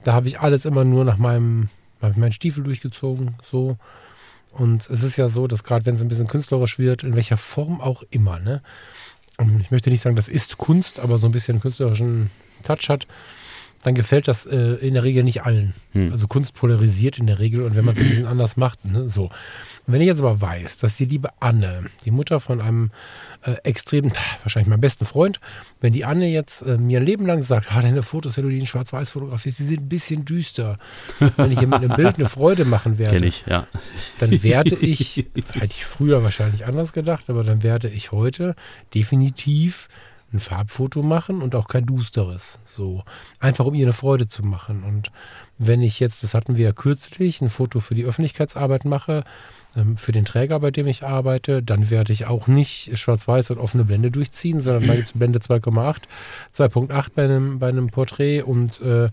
da habe ich alles immer nur nach meinem, hab ich meinen Stiefel durchgezogen, so. Und es ist ja so, dass gerade wenn es ein bisschen künstlerisch wird, in welcher Form auch immer, ne? Ich möchte nicht sagen, das ist Kunst, aber so ein bisschen künstlerischen Touch hat, dann gefällt das äh, in der Regel nicht allen. Hm. Also Kunst polarisiert in der Regel und wenn man es ein bisschen anders macht, ne, so. Und wenn ich jetzt aber weiß, dass die liebe Anne, die Mutter von einem äh, extremen, wahrscheinlich meinem besten Freund, wenn die Anne jetzt äh, mir ein Leben lang sagt, ah, deine Fotos, wenn du die in Schwarz-Weiß fotografierst, die sind ein bisschen düster. Wenn ich ihr mit einem Bild eine Freude machen werde, Kenn ich, ja. dann werde ich, hätte ich früher wahrscheinlich anders gedacht, aber dann werde ich heute definitiv ein Farbfoto machen und auch kein dusteres. So. Einfach um ihr eine Freude zu machen. Und wenn ich jetzt, das hatten wir ja kürzlich, ein Foto für die Öffentlichkeitsarbeit mache, ähm, für den Träger, bei dem ich arbeite, dann werde ich auch nicht schwarz-weiß und offene Blende durchziehen, sondern da gibt es Blende 2,8, 2.8 bei einem, bei einem Porträt und äh,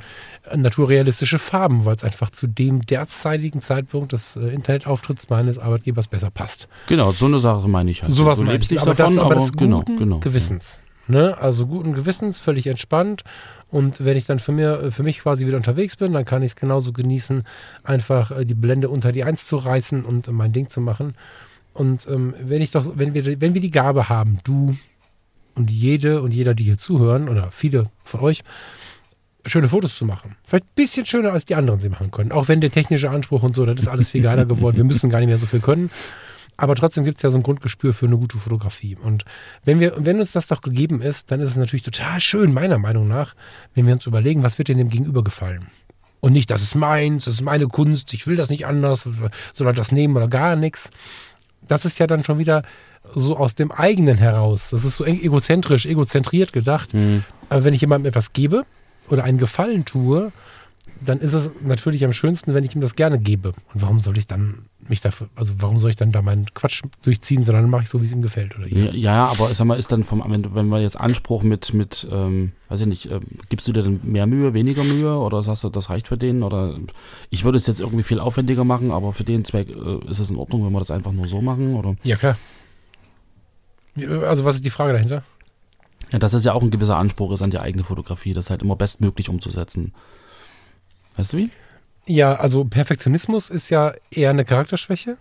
naturrealistische Farben, weil es einfach zu dem derzeitigen Zeitpunkt des äh, Internetauftritts meines Arbeitgebers besser passt. Genau, so eine Sache meine ich halt. Sowas du meine lebst ich. nicht aber davon, das, aber aber das genau, guten genau. Gewissens. Ne? Also guten Gewissens, völlig entspannt. Und wenn ich dann für, mir, für mich quasi wieder unterwegs bin, dann kann ich es genauso genießen, einfach äh, die Blende unter die Eins zu reißen und äh, mein Ding zu machen. Und ähm, wenn ich doch, wenn wir, wenn wir die Gabe haben, du und jede und jeder, die hier zuhören, oder viele von euch, schöne Fotos zu machen. Vielleicht ein bisschen schöner, als die anderen sie machen können. Auch wenn der technische Anspruch und so, das ist alles viel geiler geworden. Wir müssen gar nicht mehr so viel können. Aber trotzdem gibt es ja so ein Grundgespür für eine gute Fotografie. Und wenn, wir, wenn uns das doch gegeben ist, dann ist es natürlich total schön, meiner Meinung nach, wenn wir uns überlegen, was wird denn dem Gegenüber gefallen. Und nicht, das ist meins, das ist meine Kunst, ich will das nicht anders, soll er das nehmen oder gar nichts. Das ist ja dann schon wieder so aus dem eigenen heraus. Das ist so egozentrisch, egozentriert gedacht. Mhm. Aber wenn ich jemandem etwas gebe oder einen Gefallen tue, dann ist es natürlich am schönsten, wenn ich ihm das gerne gebe. Und warum soll ich dann mich dafür, also warum soll ich dann da meinen Quatsch durchziehen, sondern dann mache ich so, wie es ihm gefällt. Oder. Ja, ja, aber sag mal, ist dann vom, wenn, wir jetzt Anspruch mit, mit ähm, weiß ich nicht, ähm, gibst du dir dann mehr Mühe, weniger Mühe oder sagst du, das reicht für den? Oder ich würde es jetzt irgendwie viel aufwendiger machen, aber für den Zweck äh, ist es in Ordnung, wenn wir das einfach nur so machen? Oder? Ja, klar. Also was ist die Frage dahinter? Ja, dass es ja auch ein gewisser Anspruch ist an die eigene Fotografie, das halt immer bestmöglich umzusetzen. Weißt du wie? Ja, also Perfektionismus ist ja eher eine Charakterschwäche,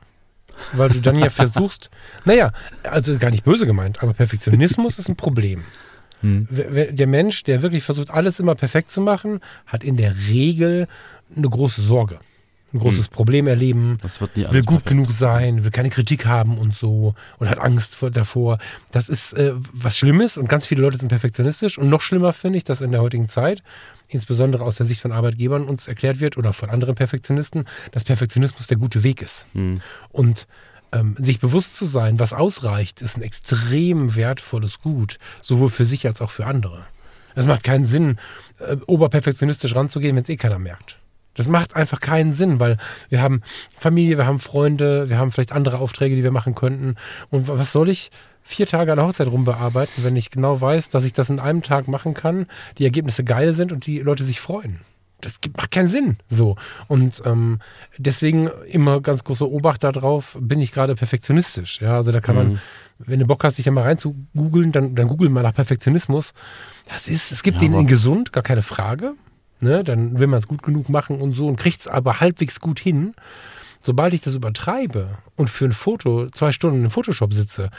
weil du dann ja *laughs* versuchst, naja, also gar nicht böse gemeint, aber Perfektionismus ist ein Problem. Hm. Der Mensch, der wirklich versucht, alles immer perfekt zu machen, hat in der Regel eine große Sorge, ein großes Problem erleben, Das wird nie will gut perfekt. genug sein, will keine Kritik haben und so und hat Angst vor, davor. Das ist äh, was Schlimmes und ganz viele Leute sind perfektionistisch. Und noch schlimmer finde ich, dass in der heutigen Zeit, insbesondere aus der Sicht von Arbeitgebern, uns erklärt wird oder von anderen Perfektionisten, dass Perfektionismus der gute Weg ist. Hm. Und ähm, sich bewusst zu sein, was ausreicht, ist ein extrem wertvolles Gut, sowohl für sich als auch für andere. Es macht keinen Sinn, äh, oberperfektionistisch ranzugehen, wenn es eh keiner merkt. Das macht einfach keinen Sinn, weil wir haben Familie, wir haben Freunde, wir haben vielleicht andere Aufträge, die wir machen könnten. Und wa- was soll ich vier Tage an der Hochzeit rumbearbeiten, wenn ich genau weiß, dass ich das in einem Tag machen kann, die Ergebnisse geil sind und die Leute sich freuen? Das gibt, macht keinen Sinn. So. Und ähm, deswegen immer ganz große Obacht darauf, bin ich gerade perfektionistisch. Ja, also da kann man, wenn du Bock hast, dich da mal rein zu googeln, dann, dann google mal nach Perfektionismus. Das ist, es gibt Ja, den in gesund, gar keine Frage. Ne, dann will man es gut genug machen und so und kriegt es aber halbwegs gut hin. Sobald ich das übertreibe und für ein Foto zwei Stunden im Photoshop sitze,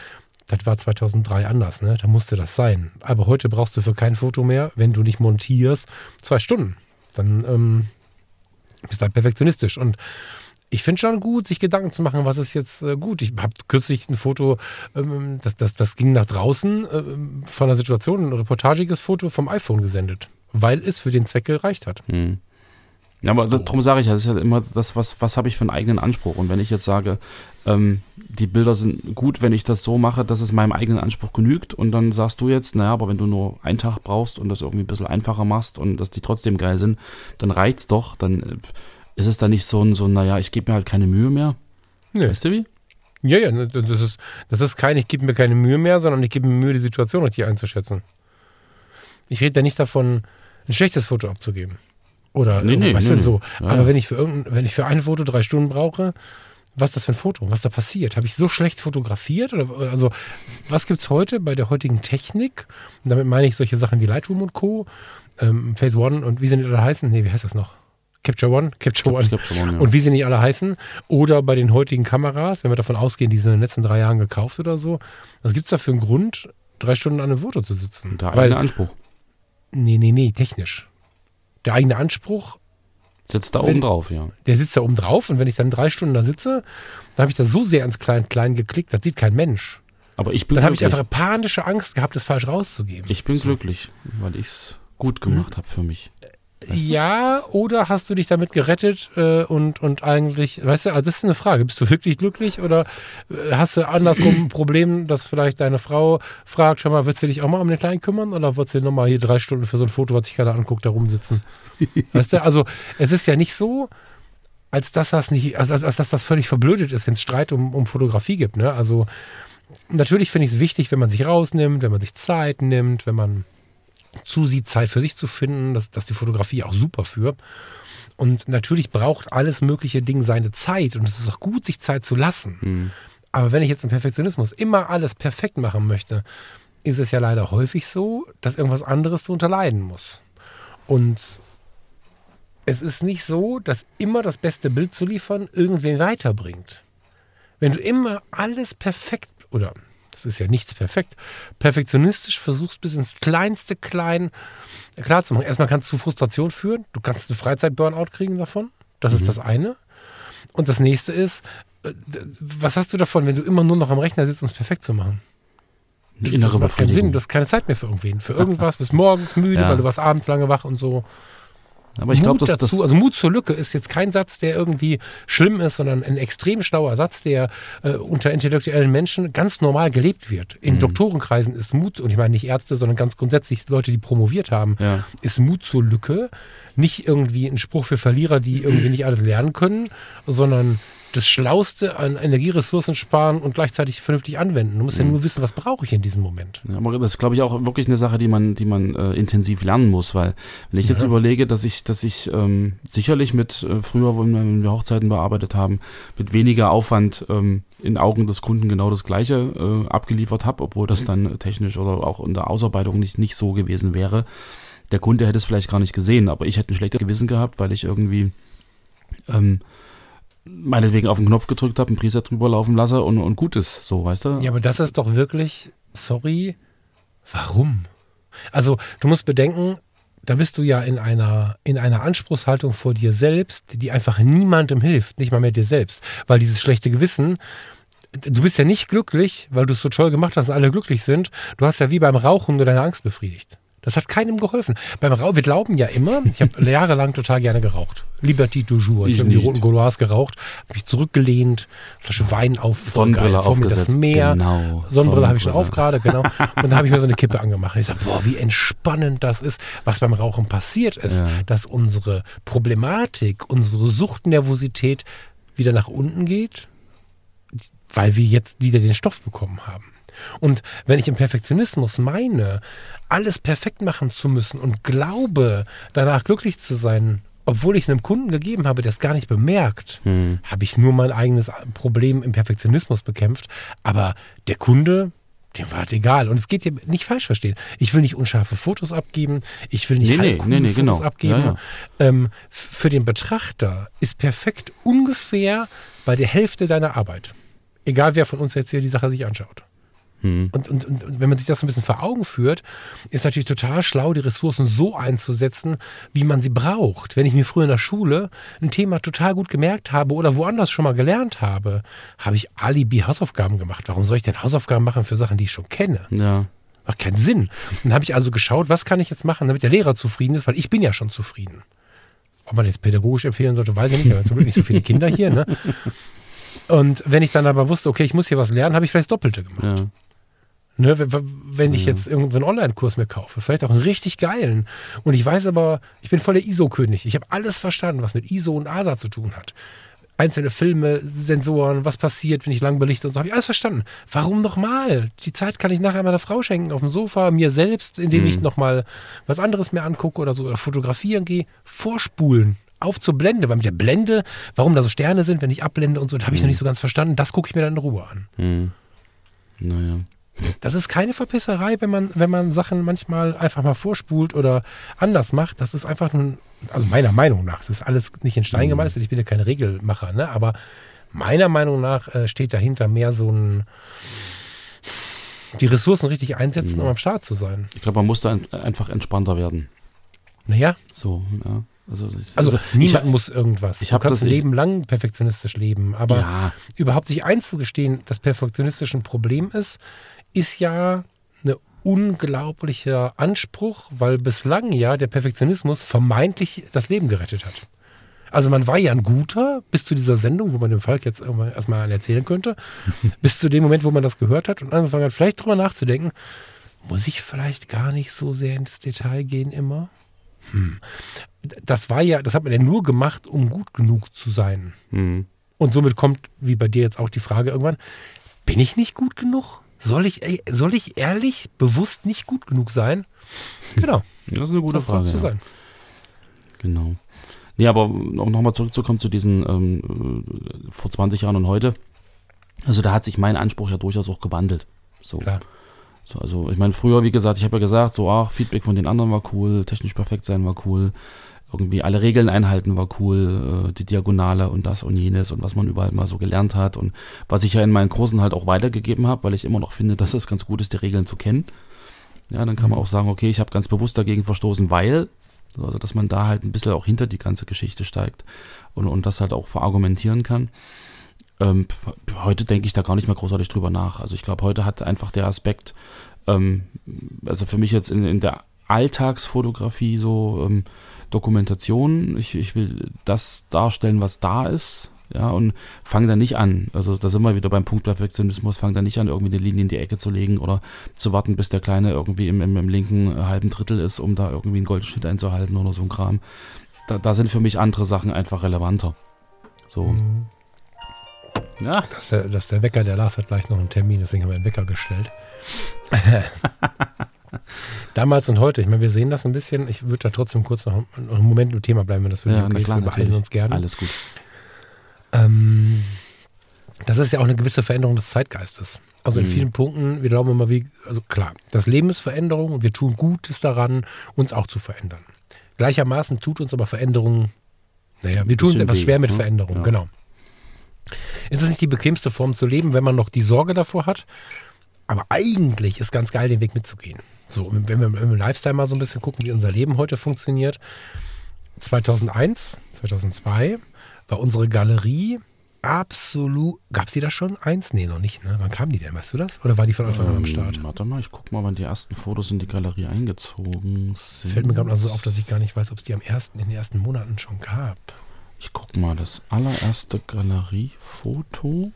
Das war 2003 anders, ne? Da musste das sein. Aber heute brauchst du für kein Foto mehr, wenn du nicht montierst, zwei Stunden. Dann ähm, bist du halt perfektionistisch. Und ich finde schon gut, sich Gedanken zu machen, was ist jetzt äh, gut. Ich habe kürzlich ein Foto, ähm, das, das, das ging nach draußen äh, von einer Situation, ein reportagiges Foto vom iPhone gesendet, weil es für den Zweck gereicht hat. Hm. Ja, aber darum sage ich ja, das ist ja immer das, was, was habe ich für einen eigenen Anspruch. Und wenn ich jetzt sage, ähm, die Bilder sind gut, wenn ich das so mache, dass es meinem eigenen Anspruch genügt, und dann sagst du jetzt, naja, aber wenn du nur einen Tag brauchst und das irgendwie ein bisschen einfacher machst und dass die trotzdem geil sind, dann reicht's doch, dann äh, ist es da nicht so ein, so, naja, ich gebe mir halt keine Mühe mehr. Nee. Weißt du wie? Ja, ja, ne, das ist, das ist kein, ich gebe mir keine Mühe mehr, sondern ich gebe mir Mühe, die Situation richtig einzuschätzen. Ich rede ja nicht davon, ein schlechtes Foto abzugeben. Oder Nee, nee, weißt nee, du, nee. so. Ja, Aber ja. wenn ich für irgendein, wenn ich für ein Foto drei Stunden brauche, was ist das für ein Foto? Was da passiert? Habe ich so schlecht fotografiert? Oder also was gibt es heute bei der heutigen Technik? Und damit meine ich solche Sachen wie Lightroom und Co. Ähm, Phase One und wie sie nicht alle heißen. Nee, wie heißt das noch? Capture One? Capture One. Glaub schon, ja. Und wie sie nicht alle heißen. Oder bei den heutigen Kameras, wenn wir davon ausgehen, die sind in den letzten drei Jahren gekauft oder so. Was gibt es da für einen Grund, drei Stunden an einem Foto zu sitzen? Der Weil, eigene Anspruch nee, nee, nee, technisch. Der eigene Anspruch, sitzt da Wenn- oben drauf, ja. der sitzt da oben drauf und wenn ich dann drei Stunden da sitze, dann habe ich da so sehr ins Klein-Klein geklickt, das sieht kein Mensch. Aber ich bin Dann habe ich einfach panische Angst gehabt, das falsch rauszugeben. ich bin glücklich, weil ich es gut gemacht habe für mich. Weißt du? Ja, oder hast du dich damit gerettet äh, und, und eigentlich, weißt du, also das ist eine Frage, bist du wirklich glücklich oder äh, hast du andersrum ein Problem, dass vielleicht deine Frau fragt, schau mal, willst du dich auch mal um den Kleinen kümmern oder willst du nochmal hier drei Stunden für so ein Foto, was sich keiner anguckt, da rumsitzen? *laughs* weißt du, also es ist ja nicht so, als dass das nicht, als, als, als dass das völlig verblödet ist, wenn es Streit um, um Fotografie gibt. Ne? Also natürlich finde ich es wichtig, wenn man sich rausnimmt, wenn man sich Zeit nimmt, wenn man zusieht, Zeit für sich zu finden. Das, das ist die Fotografie auch super für. Und natürlich braucht alles mögliche Ding seine Zeit und es ist auch gut, sich Zeit zu lassen. Hm. Aber wenn ich jetzt im Perfektionismus immer alles perfekt machen möchte, ist es ja leider häufig so, dass irgendwas anderes darunter leiden muss. Und es ist nicht so, dass immer das beste Bild zu liefern irgendwen weiterbringt. Wenn du immer alles perfekt oder das ist ja nichts perfekt, perfektionistisch versuchst bis ins kleinste Klein klar zu machen. Erstmal kannst du zu Frustration führen, du kannst eine Freizeit-Burnout kriegen davon. Das ist das eine. Und das nächste ist, äh, was hast du davon, wenn du immer nur noch am Rechner sitzt, um es perfekt zu machen? Eine Das innere macht keinen Sinn, du hast keine Zeit mehr für irgendwen. Für irgendwas, bis morgens müde, Ja. weil du warst abends lange wach und so. Aber ich glaube, das. dazu, also Mut zur Lücke ist jetzt kein Satz, der irgendwie schlimm ist, sondern ein extrem schlauer Satz, der äh, unter intellektuellen Menschen ganz normal gelebt wird. In Mhm. Doktorenkreisen ist Mut, und ich meine nicht Ärzte, sondern ganz grundsätzlich Leute, die promoviert haben, Ja. ist Mut zur Lücke nicht irgendwie ein Spruch für Verlierer, die irgendwie nicht alles lernen können, sondern das Schlauste an Energieressourcen sparen und gleichzeitig vernünftig anwenden. Du musst ja nur wissen, was brauche ich in diesem Moment. Ja, aber das ist, glaube ich, auch wirklich eine Sache, die man, die man äh, intensiv lernen muss, weil wenn ich jetzt Ja. überlege, dass ich, dass ich ähm, sicherlich mit äh, früher, wenn wir, Hochzeiten bearbeitet haben, mit weniger Aufwand ähm, in Augen des Kunden genau das Gleiche äh, abgeliefert habe, obwohl das dann technisch oder auch in der Ausarbeitung nicht, nicht so gewesen wäre. Der Kunde hätte es vielleicht gar nicht gesehen, aber ich hätte ein schlechtes Gewissen gehabt, weil ich irgendwie ähm, meinetwegen auf den Knopf gedrückt habe, einen Preset drüber laufen lasse und, und gut ist, so, weißt du? Ja, aber das ist doch wirklich, sorry, warum? Also, du musst bedenken, da bist du ja in einer, in einer Anspruchshaltung vor dir selbst, die einfach niemandem hilft, nicht mal mehr dir selbst. Weil dieses schlechte Gewissen, du bist ja nicht glücklich, weil du es so toll gemacht hast und alle glücklich sind. Du hast ja wie beim Rauchen nur deine Angst befriedigt. Das hat keinem geholfen. Beim Rauchen, wir glauben ja immer, ich habe *laughs* jahrelang total gerne geraucht. Liberty du jour. Ich, Ich habe die roten Gaulois geraucht, habe mich zurückgelehnt, Flasche Wein auf, Sonnenbrille geil, vor mir das Meer. genau. Sonnenbrille habe ich schon auf gerade, genau. *laughs* Und dann habe ich mir so eine Kippe angemacht. Ich sage, boah, wie entspannend das ist, was beim Rauchen passiert ist, Ja. dass unsere Problematik, unsere Suchtnervosität wieder nach unten geht, weil wir jetzt wieder den Stoff bekommen haben. Und wenn ich im Perfektionismus meine, alles perfekt machen zu müssen und glaube, danach glücklich zu sein, obwohl ich es einem Kunden gegeben habe, der es gar nicht bemerkt, Hm. habe ich nur mein eigenes Problem im Perfektionismus bekämpft. Aber der Kunde, dem war es egal. Und es geht hier nicht falsch verstehen. Ich will nicht unscharfe Fotos abgeben. Ich will nicht Nee, nee, nee, nee, Fotos genau. abgeben. Ja, ja. Ähm, für den Betrachter ist perfekt ungefähr bei der Hälfte deiner Arbeit. Egal wer von uns jetzt hier die Sache sich anschaut. Hm. Und, und, und wenn man sich das so ein bisschen vor Augen führt, ist natürlich total schlau, die Ressourcen so einzusetzen, wie man sie braucht. Wenn ich mir früher in der Schule ein Thema total gut gemerkt habe oder woanders schon mal gelernt habe, habe ich Alibi Hausaufgaben gemacht. Warum soll ich denn Hausaufgaben machen für Sachen, die ich schon kenne? Ja. Macht keinen Sinn. Dann habe ich also geschaut, was kann ich jetzt machen, damit der Lehrer zufrieden ist, weil ich bin ja schon zufrieden. Ob man jetzt pädagogisch empfehlen sollte, weiß ich nicht. Wir haben zum Glück nicht so viele Kinder hier. Ne? *laughs* Und wenn ich dann aber wusste, okay, ich muss hier was lernen, habe ich vielleicht das Doppelte gemacht. Ja. Ne, wenn- ich jetzt irgendeinen Online-Kurs mir kaufe, vielleicht auch einen richtig geilen. Und ich weiß aber, ich bin voll der ISO-König. Ich habe alles verstanden, was mit ISO und ASA zu tun hat. Einzelne Filme, Sensoren, was passiert, wenn ich lang belichte und so, habe ich alles verstanden. Warum nochmal? Die Zeit kann ich nachher meiner Frau schenken, auf dem Sofa, mir selbst, indem ich nochmal was anderes mir angucke oder so, oder fotografieren gehe, vorspulen. Auf zur Blende, weil mit der Blende, warum da so Sterne sind, wenn ich abblende und so, das habe ich noch nicht so ganz verstanden. Das gucke ich mir dann in Ruhe an. Hm. Naja. Das ist keine Verpisserei, wenn man, wenn man Sachen manchmal einfach mal vorspult oder anders macht. Das ist einfach nur, also meiner Meinung nach, das ist alles nicht in Stein gemeißelt, ich bin ja kein Regelmacher, ne? aber meiner Meinung nach äh, steht dahinter mehr so ein, die Ressourcen richtig einsetzen, um am Start zu sein. Ich glaube, man muss da ein- einfach entspannter werden. Naja, So, ja. Also, ich, also, ich niemand hab- muss irgendwas. ich du kannst das- ein ich- Leben lang perfektionistisch leben, aber ja, überhaupt sich einzugestehen, dass perfektionistisch ein Problem ist, ist ja ein unglaublicher Anspruch, weil bislang ja der Perfektionismus vermeintlich das Leben gerettet hat. Also man war ja ein guter bis zu dieser Sendung, wo man dem Falk jetzt erstmal erzählen könnte, *laughs* bis zu dem Moment, wo man das gehört hat und angefangen hat, vielleicht drüber nachzudenken, muss ich vielleicht gar nicht so sehr ins Detail gehen immer? Hm. Das war ja, das hat man ja nur gemacht, um gut genug zu sein. hm. Und somit kommt, wie bei dir jetzt auch die Frage irgendwann, bin ich nicht gut genug? Soll ich, soll ich ehrlich, bewusst nicht gut genug sein? Genau, das ist eine gute das Frage. ja. sein. Genau. Nee, aber um nochmal zurückzukommen zu diesen ähm, äh, vor 20 Jahren und heute. Also da hat sich mein Anspruch ja durchaus auch gewandelt. So. Klar. So, also ich meine, früher, wie gesagt, ich habe ja gesagt, so, ach, Feedback von den anderen war cool, technisch perfekt sein war cool, irgendwie alle Regeln einhalten war cool, äh, die Diagonale und das und jenes und was man überall mal so gelernt hat und was ich ja in meinen Kursen halt auch weitergegeben habe, weil ich immer noch finde, dass es ganz gut ist, die Regeln zu kennen. Ja, dann kann man auch sagen, okay, ich habe ganz bewusst dagegen verstoßen, weil, also dass man da halt ein bisschen auch hinter die ganze Geschichte steigt und, und das halt auch verargumentieren kann. Ähm, heute denke ich da gar nicht mehr großartig drüber nach. Also ich glaube, heute hat einfach der Aspekt, ähm, also für mich jetzt in, in der Alltagsfotografie so ähm, Dokumentation, ich, ich will das darstellen, was da ist, ja, und fange da nicht an. Also da sind wir wieder beim Punkt Perfektionismus, fange da nicht an, irgendwie eine Linie in die Ecke zu legen oder zu warten, bis der Kleine irgendwie im, im, im linken äh, halben Drittel ist, um da irgendwie einen Goldschnitt einzuhalten oder so ein Kram. Da, da sind für mich andere Sachen einfach relevanter. So. Mhm. Ja. Das ist, der, das ist der Wecker, der Lars hat gleich noch einen Termin, deswegen haben wir einen Wecker gestellt. *laughs* *laughs* Damals und heute, ich meine, wir sehen das ein bisschen. Ich würde da trotzdem kurz noch, noch einen Moment im Thema bleiben, wenn das für dich Ja, okay ist. Wir beeilen uns gerne. Alles gut. Ähm, das ist ja auch eine gewisse Veränderung des Zeitgeistes. Also in Mhm. vielen Punkten, wir glauben immer, wie, also klar, das Leben ist Veränderung und wir tun Gutes daran, uns auch zu verändern. Gleichermaßen tut uns aber Veränderung, naja, wir tun etwas schwer mit ne? Veränderung, Ja. genau. Es ist nicht die bequemste Form zu leben, wenn man noch die Sorge davor hat, aber eigentlich ist ganz geil, den Weg mitzugehen. So, wenn wir im Lifestyle mal so ein bisschen gucken, wie unser Leben heute funktioniert. 2001, 2002 war unsere Galerie absolut. Gab es die da schon? Eins? Nee, noch nicht. Ne? Wann kam die denn? Weißt du das? Oder war die von Anfang an am Start? Ähm, warte mal, ich guck mal, wann die ersten Fotos in die Galerie eingezogen sind. Fällt mir gerade mal so auf, dass ich gar nicht weiß, ob es die am ersten, in den ersten Monaten schon gab. Ich guck mal, das allererste Galeriefoto.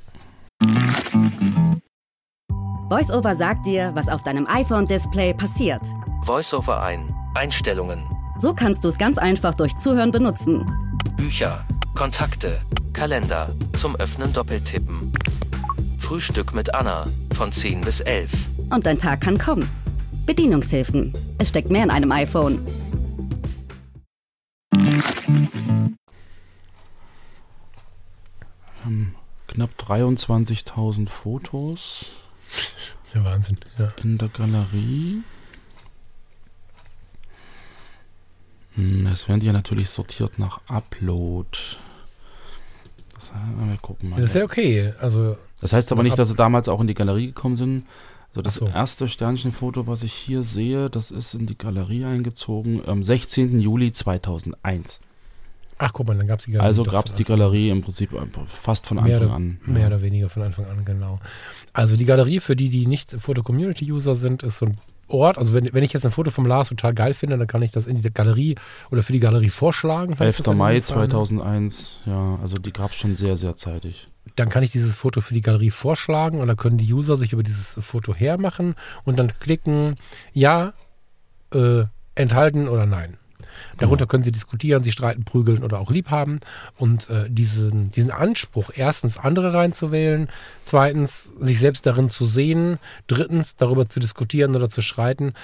VoiceOver sagt dir, was auf deinem iPhone-Display passiert. VoiceOver ein. Einstellungen. So kannst du es ganz einfach durch Zuhören benutzen. Bücher. Kontakte. Kalender. Zum Öffnen doppeltippen. Frühstück mit Anna. Von 10 bis 11. Und dein Tag kann kommen. Bedienungshilfen. Es steckt mehr in einem iPhone. Knapp 23.000 Fotos Der Wahnsinn. Ja. in der Galerie. Hm, Es werden die ja natürlich sortiert nach Upload. Das, wir gucken mal. Das ist ja okay. Also, Das heißt aber nicht, dass sie damals auch in die Galerie gekommen sind, So, das so. erste Sternchenfoto, was ich hier sehe, das ist in die Galerie eingezogen am 16. Juli 2001. Ach, guck mal, dann gab es die Galerie. Also gab es die Galerie im Prinzip fast von Mehr Anfang oder, an. Mehr Ja. oder weniger von Anfang an, genau. Also die Galerie, für die, die nicht Foto-Community-User sind, ist so ein Ort. Also wenn, wenn ich jetzt ein Foto vom Lars total geil finde, dann kann ich das in die Galerie oder für die Galerie vorschlagen. heißt 11. das in Mai dem Fall, ne? 2001, ja, also die gab es schon sehr, sehr zeitig. Dann kann ich dieses Foto für die Galerie vorschlagen und dann können die User sich über dieses Foto hermachen und dann klicken, ja, äh, enthalten oder nein. Darunter können sie diskutieren, sie streiten, prügeln oder auch lieb haben. Und äh, diesen, diesen Anspruch, erstens andere reinzuwählen, zweitens sich selbst darin zu sehen, drittens darüber zu diskutieren oder zu streiten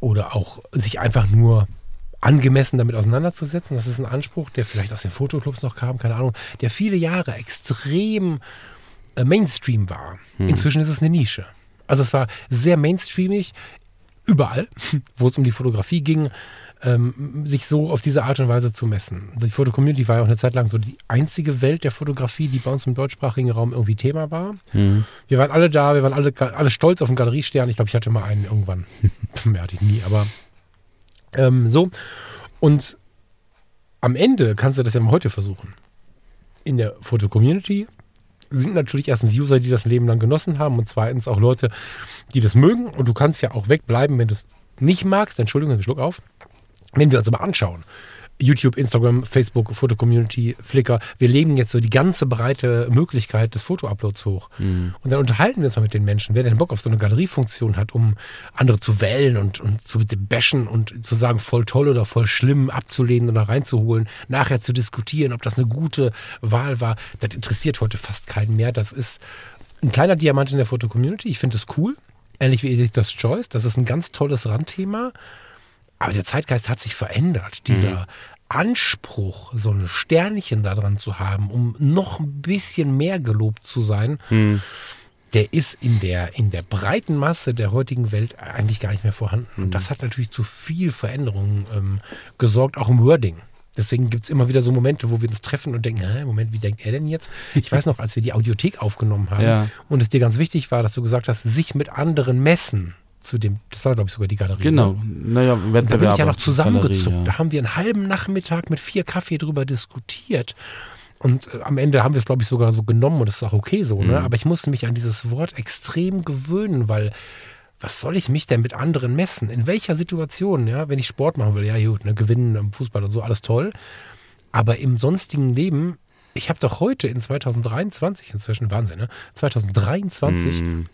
oder auch sich einfach nur angemessen damit auseinanderzusetzen. Das ist ein Anspruch, der vielleicht aus den Fotoclubs noch kam, keine Ahnung, der viele Jahre extrem äh, Mainstream war. Inzwischen ist es eine Nische. Also es war sehr mainstreamig, überall, *laughs* wo es um die Fotografie ging, ähm, sich so auf diese Art und Weise zu messen. Also Die Fotocommunity war ja auch eine Zeit lang so die einzige Welt der Fotografie, die bei uns im deutschsprachigen Raum irgendwie Thema war. Wir waren alle da, wir waren alle, alle stolz auf den Galeriestern. Ich glaube, ich hatte mal einen irgendwann. *laughs* Mehr hatte ich nie, aber ähm, so. Und am Ende kannst du das ja mal heute versuchen. In der Foto-Community sind natürlich erstens User, die das Leben lang genossen haben und zweitens auch Leute, die das mögen. Und du kannst ja auch wegbleiben, wenn du es nicht magst. Entschuldigung, einen Schluck auf. Wenn wir uns aber anschauen, YouTube, Instagram, Facebook, Foto-Community, Flickr, wir legen jetzt so die ganze breite Möglichkeit des Foto-Uploads hoch. Und dann unterhalten wir uns mal mit den Menschen, wer denn Bock auf so eine Galeriefunktion hat, um andere zu wählen und, und zu bashen und zu sagen, voll toll oder voll schlimm abzulehnen oder reinzuholen, nachher zu diskutieren, ob das eine gute Wahl war. Das interessiert heute fast keinen mehr. Das ist ein kleiner Diamant in der Foto-Community. Ich finde es cool. Ähnlich wie Editor's Choice. Das ist ein ganz tolles Randthema. Aber der Zeitgeist hat sich verändert. Dieser Anspruch, so ein Sternchen da dran zu haben, um noch ein bisschen mehr gelobt zu sein, der ist in der, in der breiten Masse der heutigen Welt eigentlich gar nicht mehr vorhanden. Und das hat natürlich zu viel Veränderungen ähm, gesorgt, auch im Wording. Deswegen gibt es immer wieder so Momente, wo wir uns treffen und denken, Hä, Moment, wie denkt er denn jetzt? Ich weiß noch, als wir die Audiothek aufgenommen haben Ja. und es dir ganz wichtig war, dass du gesagt hast, sich mit anderen messen zu dem, das war glaube ich sogar die Galerie. Genau, ne? naja, Da bin ich ja noch zusammengezuckt. Galerie, Da ja. haben wir einen halben Nachmittag mit vier Kaffee drüber diskutiert. Und äh, am Ende haben wir es, glaube ich, sogar so genommen und das ist auch okay so. Ne? Aber ich musste mich an dieses Wort extrem gewöhnen, weil was soll ich mich denn mit anderen messen? In welcher Situation, ja, wenn ich Sport machen will, ja gut, ne, gewinnen am Fußball und so, alles toll. Aber im sonstigen Leben, ich habe doch heute in 2023, inzwischen Wahnsinn, ne? 2023, Mhm.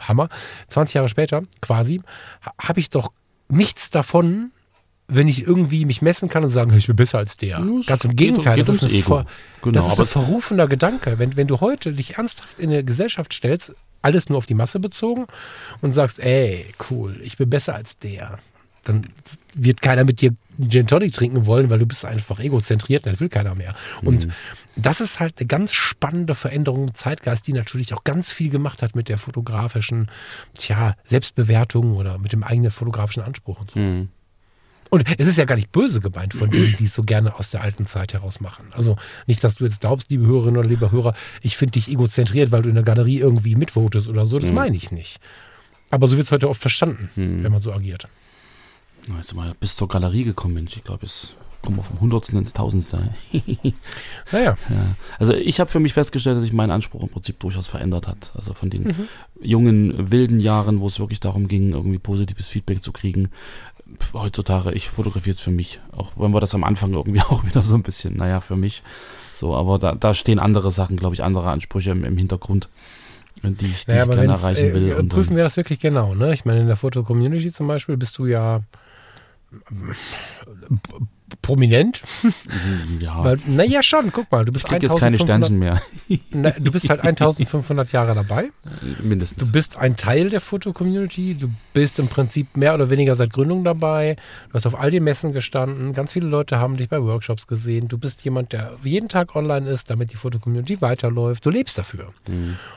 Hammer, 20 Jahre später quasi, ha- habe ich doch nichts davon, wenn ich irgendwie mich messen kann und sagen, ich bin besser als der. Ja, es Ganz im geht- Gegenteil, geht das, ist Ego. ver- Genau, das ist ein verrufener Gedanke. Wenn, wenn du heute dich ernsthaft in eine Gesellschaft stellst, alles nur auf die Masse bezogen und sagst, ey, cool, ich bin besser als der, dann wird keiner mit dir Gin Tonic trinken wollen, weil du bist einfach egozentriert, das will keiner mehr. Und Mhm. Das ist halt eine ganz spannende Veränderung im Zeitgeist, die natürlich auch ganz viel gemacht hat mit der fotografischen, tja, Selbstbewertung oder mit dem eigenen fotografischen Anspruch und so. Mhm. Und es ist ja gar nicht böse gemeint von denen, die es so gerne aus der alten Zeit heraus machen. Also nicht, dass du jetzt glaubst, liebe Hörerinnen oder lieber Hörer, ich finde dich egozentriert, weil du in der Galerie irgendwie mitvotest oder so. Das meine ich nicht. Aber so wird es heute oft verstanden, wenn man so agiert. Jetzt sind wir bis zur Galerie gekommen, Mensch. Ich glaube, jetzt kommen wir vom Hundertsten ins Tausendste. *laughs* Naja, Ja. Also ich habe für mich festgestellt, dass sich mein Anspruch im Prinzip durchaus verändert hat. Also von den jungen, wilden Jahren, wo es wirklich darum ging, irgendwie positives Feedback zu kriegen. Heutzutage, ich fotografiere jetzt für mich. Auch wenn wir das am Anfang irgendwie *laughs* auch wieder so ein bisschen, naja, für mich. So, aber da, da stehen andere Sachen, glaube ich, andere Ansprüche im, im Hintergrund, die ich, die naja ich gerne erreichen will. äh, und prüfen wir das wirklich genau. Ne? Ich meine, in der Foto-Community zum Beispiel bist du ja prominent. ja, Weil, naja, schon, guck mal, du bist ich krieg jetzt keine 1500 Sternchen mehr. *laughs* Na, du bist halt 1500 Jahre dabei. Mindestens. Du bist ein Teil der Foto-Community. Du bist im Prinzip mehr oder weniger seit Gründung dabei. Du hast auf all den Messen gestanden. Ganz viele Leute haben dich bei Workshops gesehen. Du bist jemand, der jeden Tag online ist, damit die Foto-Community weiterläuft. Du lebst dafür.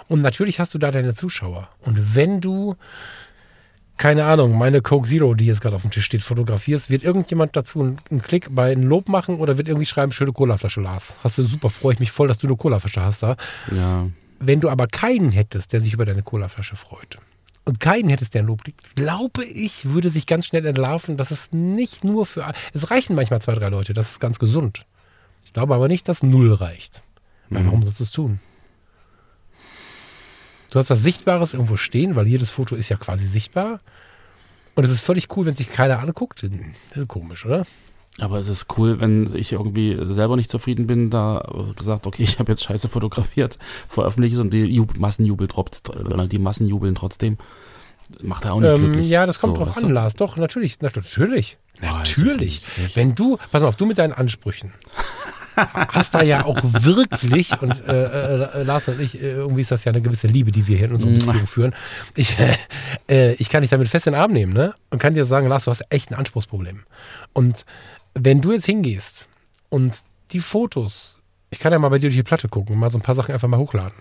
Und natürlich hast du da deine Zuschauer. Und wenn du, keine Ahnung, meine Coke Zero, die jetzt gerade auf dem Tisch steht, fotografierst, wird irgendjemand dazu einen, Klick bei einem Lob machen oder wird irgendwie schreiben, schöne Colaflasche, Lars. Hast du super, freue ich mich voll, dass du eine Colaflasche hast da. ja. Wenn du aber keinen hättest, der sich über deine Colaflasche freut, und keinen hättest, der ein Lob liegt, glaube ich, würde sich ganz schnell entlarven, dass es nicht nur für. Es reichen manchmal zwei, drei Leute, das ist ganz gesund. Ich glaube aber nicht, dass null reicht. Mhm. warum sollst du es tun? Du hast was Sichtbares irgendwo stehen, weil jedes Foto ist ja quasi sichtbar. Und es ist völlig cool, wenn sich keiner anguckt. Das ist komisch, oder? Aber es ist cool, wenn ich irgendwie selber nicht zufrieden bin, da gesagt, okay, ich habe jetzt scheiße fotografiert, veröffentliche es und die Jub Massenjubel trotz, die Massen jubeln trotzdem. Macht er auch nicht Ähm, glücklich. ja, das kommt So, drauf an, du? Lars. Doch, natürlich. Na, natürlich. Natürlich. nicht. Wenn du, pass auf, du mit deinen Ansprüchen *laughs* hast da ja auch wirklich, und äh, äh, Lars und ich, äh, irgendwie ist das ja eine gewisse Liebe, die wir hier in unserer Beziehung führen. Ich, äh, ich kann dich damit fest in den Arm nehmen, ne? Und kann dir sagen, Lars, du hast echt ein Anspruchsproblem. Und wenn du jetzt hingehst und die Fotos, ich kann ja mal bei dir durch die Platte gucken und mal so ein paar Sachen einfach mal hochladen.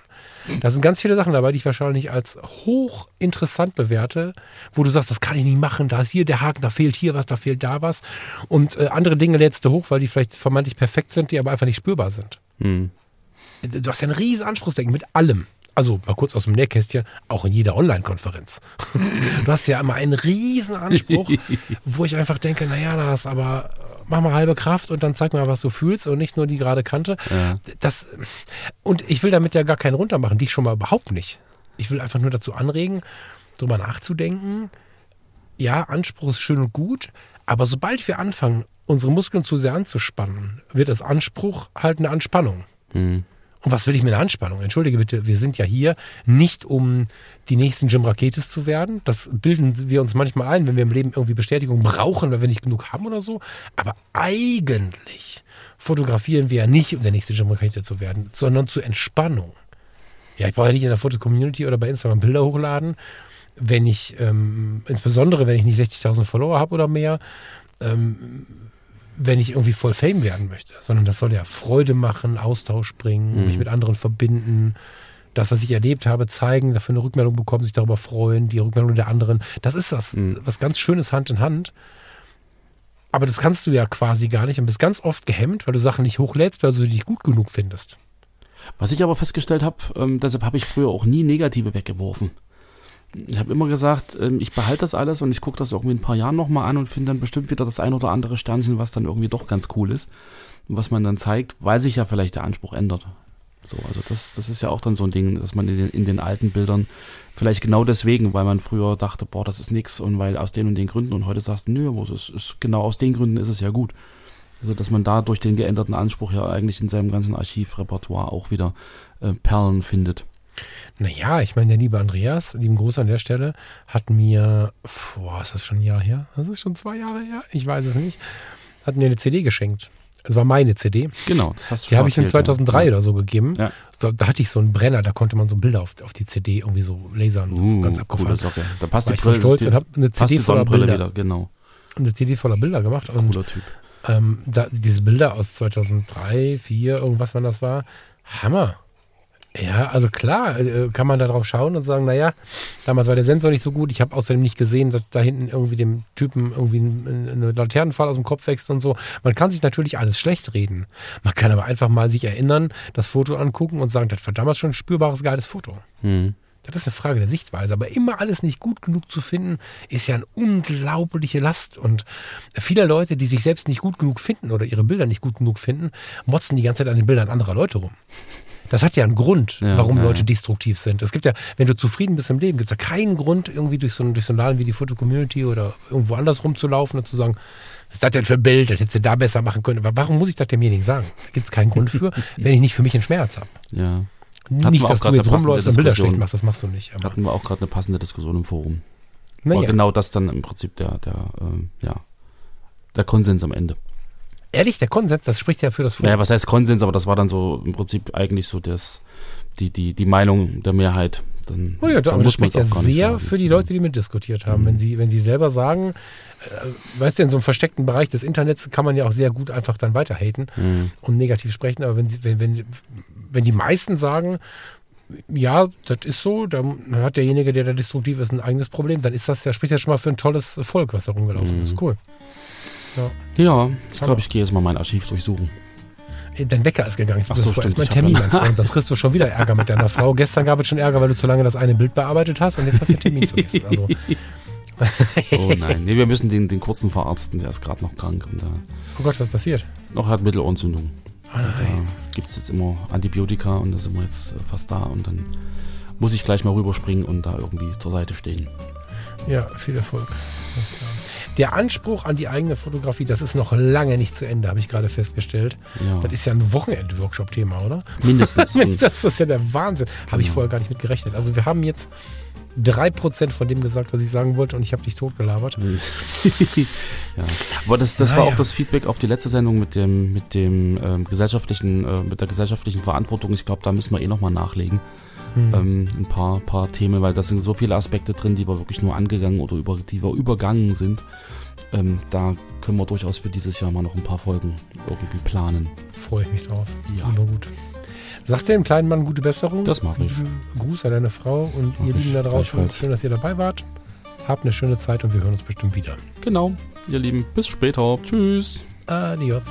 Da sind ganz viele Sachen dabei, die ich wahrscheinlich als hochinteressant bewerte, wo du sagst, das kann ich nicht machen, da ist hier der Haken, da fehlt hier was, da fehlt da was. Und äh, andere Dinge lädst du hoch, weil die vielleicht vermeintlich perfekt sind, die aber einfach nicht spürbar sind. Hm. Du hast ja einen riesen Anspruchsdenken mit allem. Also mal kurz aus dem Nähkästchen, auch in jeder Online-Konferenz. *laughs* Du hast ja immer einen riesen Anspruch, *laughs* wo ich einfach denke, naja, das aber mach mal halbe Kraft und dann zeig mal, was du fühlst und nicht nur die gerade Kante. Ja. Das, und ich will damit ja gar keinen runtermachen, dich schon mal überhaupt nicht. Ich will einfach nur dazu anregen, drüber nachzudenken. Ja, Anspruch ist schön und gut, aber sobald wir anfangen, unsere Muskeln zu sehr anzuspannen, wird das Anspruch halt eine Anspannung. Hm. Und was will ich mit einer Anspannung? Entschuldige bitte, wir sind ja hier nicht, um die nächsten Jim Raketes zu werden. Das bilden wir uns manchmal ein, wenn wir im Leben irgendwie Bestätigung brauchen, weil wir nicht genug haben oder so. Aber eigentlich fotografieren wir ja nicht, um der nächste Jim Rakete zu werden, sondern zur Entspannung. Ja, ich brauche ja nicht in der Foto-Community oder bei Instagram Bilder hochladen, wenn ich, ähm, insbesondere wenn ich nicht 60.000 Follower habe oder mehr, ähm, wenn ich irgendwie voll Fame werden möchte, sondern das soll ja Freude machen, Austausch bringen, mich mit anderen verbinden, das, was ich erlebt habe, zeigen, dafür eine Rückmeldung bekommen, sich darüber freuen, die Rückmeldung der anderen. Das ist was, was ganz Schönes Hand in Hand. Aber das kannst du ja quasi gar nicht und bist ganz oft gehemmt, weil du Sachen nicht hochlädst, weil du die nicht gut genug findest. Was ich aber festgestellt habe, ähm, deshalb habe ich früher auch nie Negative weggeworfen. Ich habe immer gesagt, ähm, ich behalte das alles und ich gucke das irgendwie in ein paar Jahren nochmal an und finde dann bestimmt wieder das ein oder andere Sternchen, was dann irgendwie doch ganz cool ist und was man dann zeigt, weil sich ja vielleicht der Anspruch ändert. So, also das, das ist ja auch dann so ein Ding, dass man in den, in den alten Bildern vielleicht genau deswegen, weil man früher dachte, boah, das ist nix und weil aus den und den Gründen und heute sagst du, nö, ist, ist genau aus den Gründen ist es ja gut. Also dass man da durch den geänderten Anspruch ja eigentlich in seinem ganzen Archivrepertoire auch wieder äh, Perlen findet. Naja, ich meine, der liebe Andreas, lieben Gruß an der Stelle, hat mir, boah, ist das schon ein Jahr her? Das ist schon zwei Jahre her? Ich weiß es nicht. Hat mir eine CD geschenkt. Es war meine CD. Genau, das hast du Die habe ich in erzählt, 2003 ja. oder so gegeben. Ja. So, da hatte ich so einen Brenner, da konnte man so Bilder auf, auf die CD irgendwie so lasern. Uh, ganz coole abgefahren. Socke. Da passt War die ich Brille, stolz die, und habe eine CD voller Bilder, wieder, genau. eine CD voller Bilder gemacht. Und Cooler Typ. ähm, da, diese Bilder aus 2003, 2004, irgendwas, wann das war, Hammer. Ja, also klar, äh, kann man da drauf schauen und sagen, naja, damals war der Sensor nicht so gut. Ich habe außerdem nicht gesehen, dass da hinten irgendwie dem Typen irgendwie ein- eine Laternenfall aus dem Kopf wächst und so. Man kann sich natürlich alles schlecht reden. Man kann aber einfach mal sich erinnern, das Foto angucken und sagen, das war damals schon ein spürbares, geiles Foto. Hm. Das ist eine Frage der Sichtweise. Aber immer alles nicht gut genug zu finden, ist ja eine unglaubliche Last. Und viele Leute, die sich selbst nicht gut genug finden oder ihre Bilder nicht gut genug finden, motzen die ganze Zeit an den Bildern anderer Leute rum. Das hat ja einen Grund, Ja, warum ja, Leute ja. destruktiv sind. Es gibt ja, wenn du zufrieden bist im Leben, gibt es ja keinen Grund, irgendwie durch so, einen- durch so einen Laden wie die Foto-Community oder irgendwo anders rumzulaufen und zu sagen, was ist das denn für ein Bild? Das hättest du da besser machen können. Aber warum muss ich das demjenigen sagen? Da gibt es keinen Grund für, *laughs* wenn ich nicht für mich einen Schmerz habe. Ja. wir Nicht, dass du jetzt rumläufst und Bilder schlecht machst, das machst du nicht. Aber, Hatten wir auch gerade eine passende Diskussion im Forum. na War ja. genau das dann im Prinzip der, der, ähm, ja, der Konsens am Ende. Ehrlich, der Konsens, das spricht ja für das Forum. Naja, was heißt Konsens, aber das war dann so im Prinzip eigentlich so das, die, die, die Meinung der Mehrheit. Dann, Oh ja, dann aber das spricht ja sehr sagen. für die Leute, die mitdiskutiert haben. Wenn, sie, wenn sie selber sagen, äh, weißt du, in so einem versteckten Bereich des Internets kann man ja auch sehr gut einfach dann weiter haten Mhm. und negativ sprechen. Aber wenn, sie, wenn, wenn, wenn die meisten sagen, ja, das ist so, dann hat derjenige, der da destruktiv ist, ein eigenes Problem, dann ist das ja, spricht ja schon mal für ein tolles Volk, was da rumgelaufen Mhm. ist. Cool. Ja, ich glaube, ich gehe jetzt mal mein Archiv durchsuchen. Äh, Dein Wecker ist gegangen. Ich Ach so, stimmt, einen Termin, ja- mein Freund. *laughs* Sonst kriegst du schon wieder Ärger mit deiner Frau. Gestern gab es schon Ärger, weil du zu lange das eine Bild bearbeitet hast und jetzt hast du den Termin vergessen. Also, *laughs* Oh nein, nee, wir müssen den, den kurzen verarzten, der ist gerade noch krank und da oh Gott, was passiert? noch hat Mittelohrentzündung. Ah, Und Da nein. gibt es jetzt immer Antibiotika und da sind wir jetzt äh, fast da und dann muss ich gleich mal rüberspringen und da irgendwie zur Seite stehen. Ja, viel Erfolg. Alles klar. Der Anspruch an die eigene Fotografie, das ist noch lange nicht zu Ende, habe ich gerade festgestellt. Ja, Das ist ja ein Wochenend-Workshop-Thema, oder? mindestens. *laughs* Das ist ja der Wahnsinn. Habe ich Genau. vorher gar nicht mit gerechnet. Also wir haben jetzt 3% von dem gesagt, was ich sagen wollte und ich habe dich totgelabert. *laughs* ja. Aber das, das war Naja. auch das Feedback auf die letzte Sendung mit dem, mit dem ähm, gesellschaftlichen, äh, mit der gesellschaftlichen Verantwortung. Ich glaube, da müssen wir eh nochmal nachlegen. Hm. Ähm, ein paar, paar Themen, weil da sind so viele Aspekte drin, die wir wirklich nur angegangen oder über, die wir übergangen sind. Ähm, da können wir durchaus für dieses Jahr mal noch ein paar Folgen irgendwie planen. Freue ich mich drauf. Ja. Aber gut. Sagst du dem kleinen Mann gute Besserung? Das mache ich. Lieben Gruß an deine Frau und Mach ihr Lieben da draußen. Schön, dass ihr dabei wart. Habt eine schöne Zeit und wir hören uns bestimmt wieder. Genau, ihr Lieben, bis später. Tschüss. Adios.